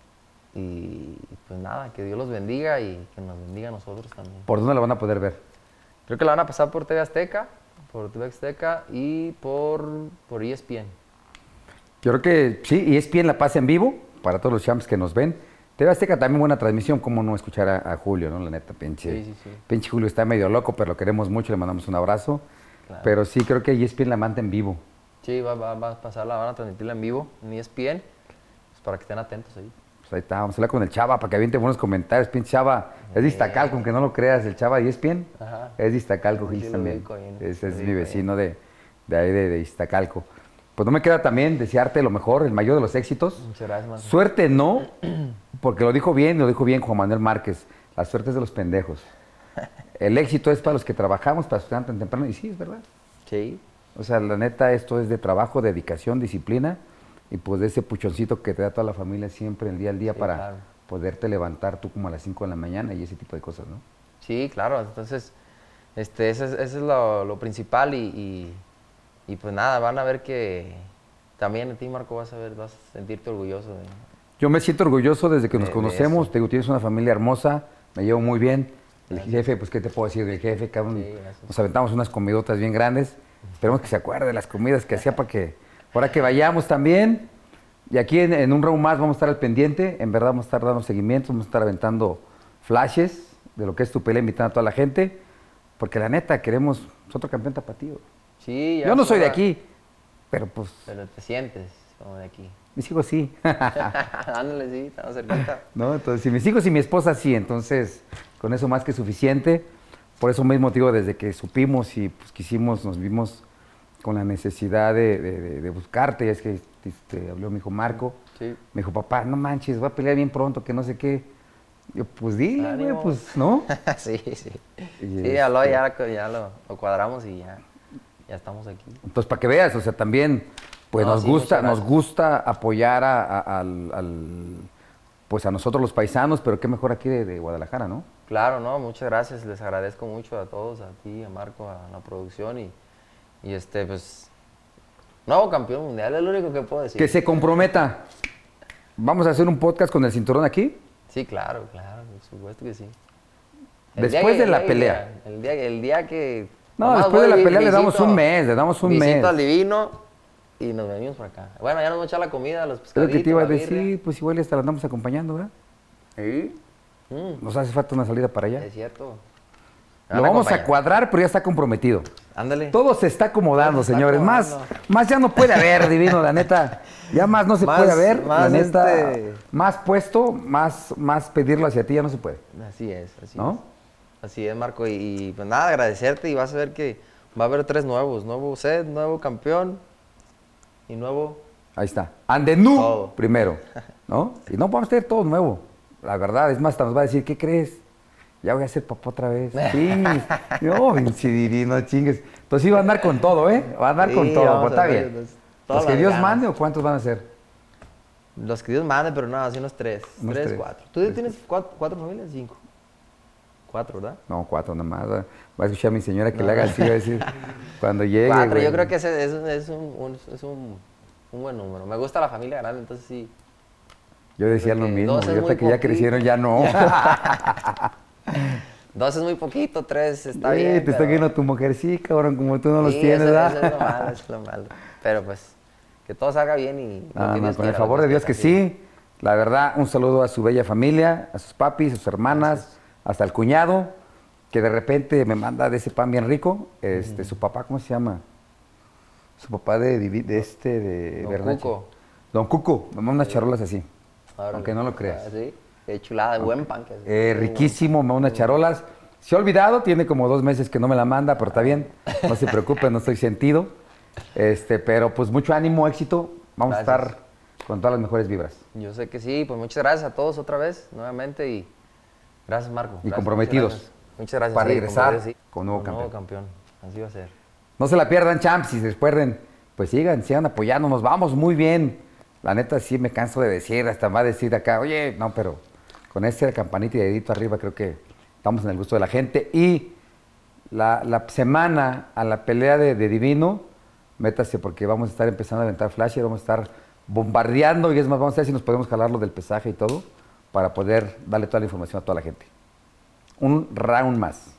y pues nada, que Dios los bendiga y que nos bendiga a nosotros también. ¿Por dónde la van a poder ver? Creo que la van a pasar por TV Azteca, por TV Azteca y por, por ESPN. Yo creo que sí, y es bien la paz en vivo para todos los champs que nos ven. TV Azteca también buena transmisión, cómo no escuchar a, Julio, ¿no? La neta, pinche. Sí, sí, sí. Pinche Julio está medio loco, pero lo queremos mucho, le mandamos un abrazo. Pero sí, creo que ESPN la manda en vivo. Sí, va, va, a pasarla, van a transmitirla en vivo en ESPN, pues para que estén atentos ahí. Pues ahí está, vamos a hablar con el Chava para que aviente buenos comentarios. Pinche Chava, es de Iztacalco, aunque no lo creas, el Chava de ESPN Ajá. es de Iztacalco, Gil también. Ese es, mi vecino de, de ahí de, de Iztacalco. Pues no me queda también desearte lo mejor, el mayor de los éxitos. Muchas gracias, Suerte no, porque lo dijo bien, lo dijo bien Juan Manuel Márquez. La suerte es de los pendejos. El éxito es para los que trabajamos, para estudiar tan temprano. Y sí, es verdad. Sí. O sea, la neta, esto es de trabajo, dedicación, disciplina y pues de ese puchoncito que te da toda la familia siempre, el día al día, para poderte levantar tú como a las 5 de la mañana y ese tipo de cosas, ¿no? Sí, claro. Entonces, este, ese, es lo, principal y y pues nada, van a ver que también a ti, Marco, vas a ver, vas a sentirte orgulloso. De, Yo me siento orgulloso desde que nos conocemos. Te digo, tienes una familia hermosa, me llevo muy bien. El jefe, pues, ¿qué te puedo decir del jefe? Cabrón, nos aventamos unas comidotas bien grandes. Esperemos que se acuerde de las comidas que hacía para que, ahora que vayamos también. Y aquí en, un round más vamos a estar al pendiente. En verdad vamos a estar dando seguimiento, vamos a estar aventando flashes de lo que es tu pelea, invitando a toda la gente. Porque la neta, queremos otro campeón tapatío. Yo no soy de aquí, pero pues... Pero te sientes como de aquí. Mis hijos sí. Ándale, sí, estamos cerquita. No, entonces, si mis hijos y mi esposa sí, entonces, con eso más que suficiente. Por eso mismo digo, desde que supimos y pues quisimos, nos vimos con la necesidad de, de, buscarte, es que te, habló mi hijo Marco. Sí. Me dijo, papá, no manches, voy a pelear bien pronto, que no sé qué. Yo, pues di, güey, pues, ¿no? sí, sí. sí, ya, lo, ya, ya lo cuadramos y ya ya estamos aquí. Entonces, para que veas, o sea, también, pues nos gusta, nos gusta apoyar a, al, pues a nosotros los paisanos, pero qué mejor aquí de, Guadalajara, ¿no? Claro, no, muchas gracias, les agradezco mucho a todos, a ti, a Marco, a la producción y, y este, pues, nuevo campeón mundial, es lo único que puedo decir. Que se comprometa. ¿Vamos a hacer un podcast con el cinturón aquí? Sí, claro, claro, por supuesto que sí. Después de la pelea. El día, el día que... No, después de la pelea le damos un mes, le damos un mes. al divino y nos venimos por acá. Bueno, ya nos vamos a echar la comida, los pescaditos. lo que te iba a decir, pues igual hasta la andamos acompañando, ¿verdad? Sí. Mm. Nos hace falta una salida para allá. Es cierto. Lo vamos a cuadrar, pero ya está comprometido. Ándale. Todo se está acomodando, señores. Más, más ya no puede haber, divino, la neta. Ya más no se puede haber, la neta. Este más puesto, más, más pedirlo hacia ti ya no se puede. Así es, así ¿No? es. Así es, Marco. Y, pues nada, agradecerte y vas a ver que va a haber tres nuevos. Nuevo set, nuevo campeón y nuevo... Ahí está. Andenú primero, ¿no? Y no vamos a tener todo nuevo. La verdad, es más, hasta nos va a decir, ¿qué crees? Ya voy a ser papá otra vez. Sí, no, no chingues. Pues sí, va a andar con todo, ¿eh? Va a andar con todo, pues está bien. ¿Los que Dios mande o cuántos van a ser? Los que Dios mande, pero nada, así unos tres. tres, cuatro. ¿Tú tienes cuatro, cuatro familias? Cinco. Cuatro, ¿verdad? No, cuatro nomás. Va a escuchar a mi señora que le haga así, va a decir, cuando llegue. Cuatro, yo creo que es, es, un, es un, un, buen número. Me gusta la familia grande, entonces sí. Yo decía lo mismo, yo que ya crecieron ya no. Dos es muy poquito, tres está sí, bien. te está viendo tu mujer, sí, cabrón, como tú no los tienes, ¿verdad? Eso es lo malo, es lo malo. Pero pues, que todo salga bien y... Ah, con el favor de Dios que sí. La verdad, un saludo a su bella familia, a sus papis, a sus hermanas, hasta el cuñado, que de repente me manda de ese pan bien rico. Este, Su papá, ¿cómo se llama? Su papá de, de este, de Don Cuco. Don Cuco, me manda unas charolas así, aunque no lo creas. Ah, ¿Sí? Qué chulada, de buen pan. Eh, riquísimo, me unas charolas. Se ha olvidado, tiene como dos meses que no me la manda, pero está bien. No se preocupe, no estoy sentido. Este, pero pues mucho ánimo, éxito. Vamos a estar con todas las mejores vibras. Yo sé que sí, pues muchas gracias a todos otra vez, nuevamente y gracias Marco. Y comprometidos. Muchas gracias. Para regresar con nuevo campeón. nuevo campeón. Así va a ser. No se la pierdan, champs, si se recuerden, pues sigan, sigan apoyándonos, vamos muy bien. La neta sí me canso de decir, hasta va a decir acá, oye, no, pero con este campanita y dedito arriba creo que estamos en el gusto de la gente. Y la, semana a la pelea de, Divino, métase porque vamos a estar empezando a aventar flash y vamos a estar bombardeando y es más, vamos a ver si nos podemos jalarlo del pesaje y todo para poder darle toda la información a toda la gente. Un round más.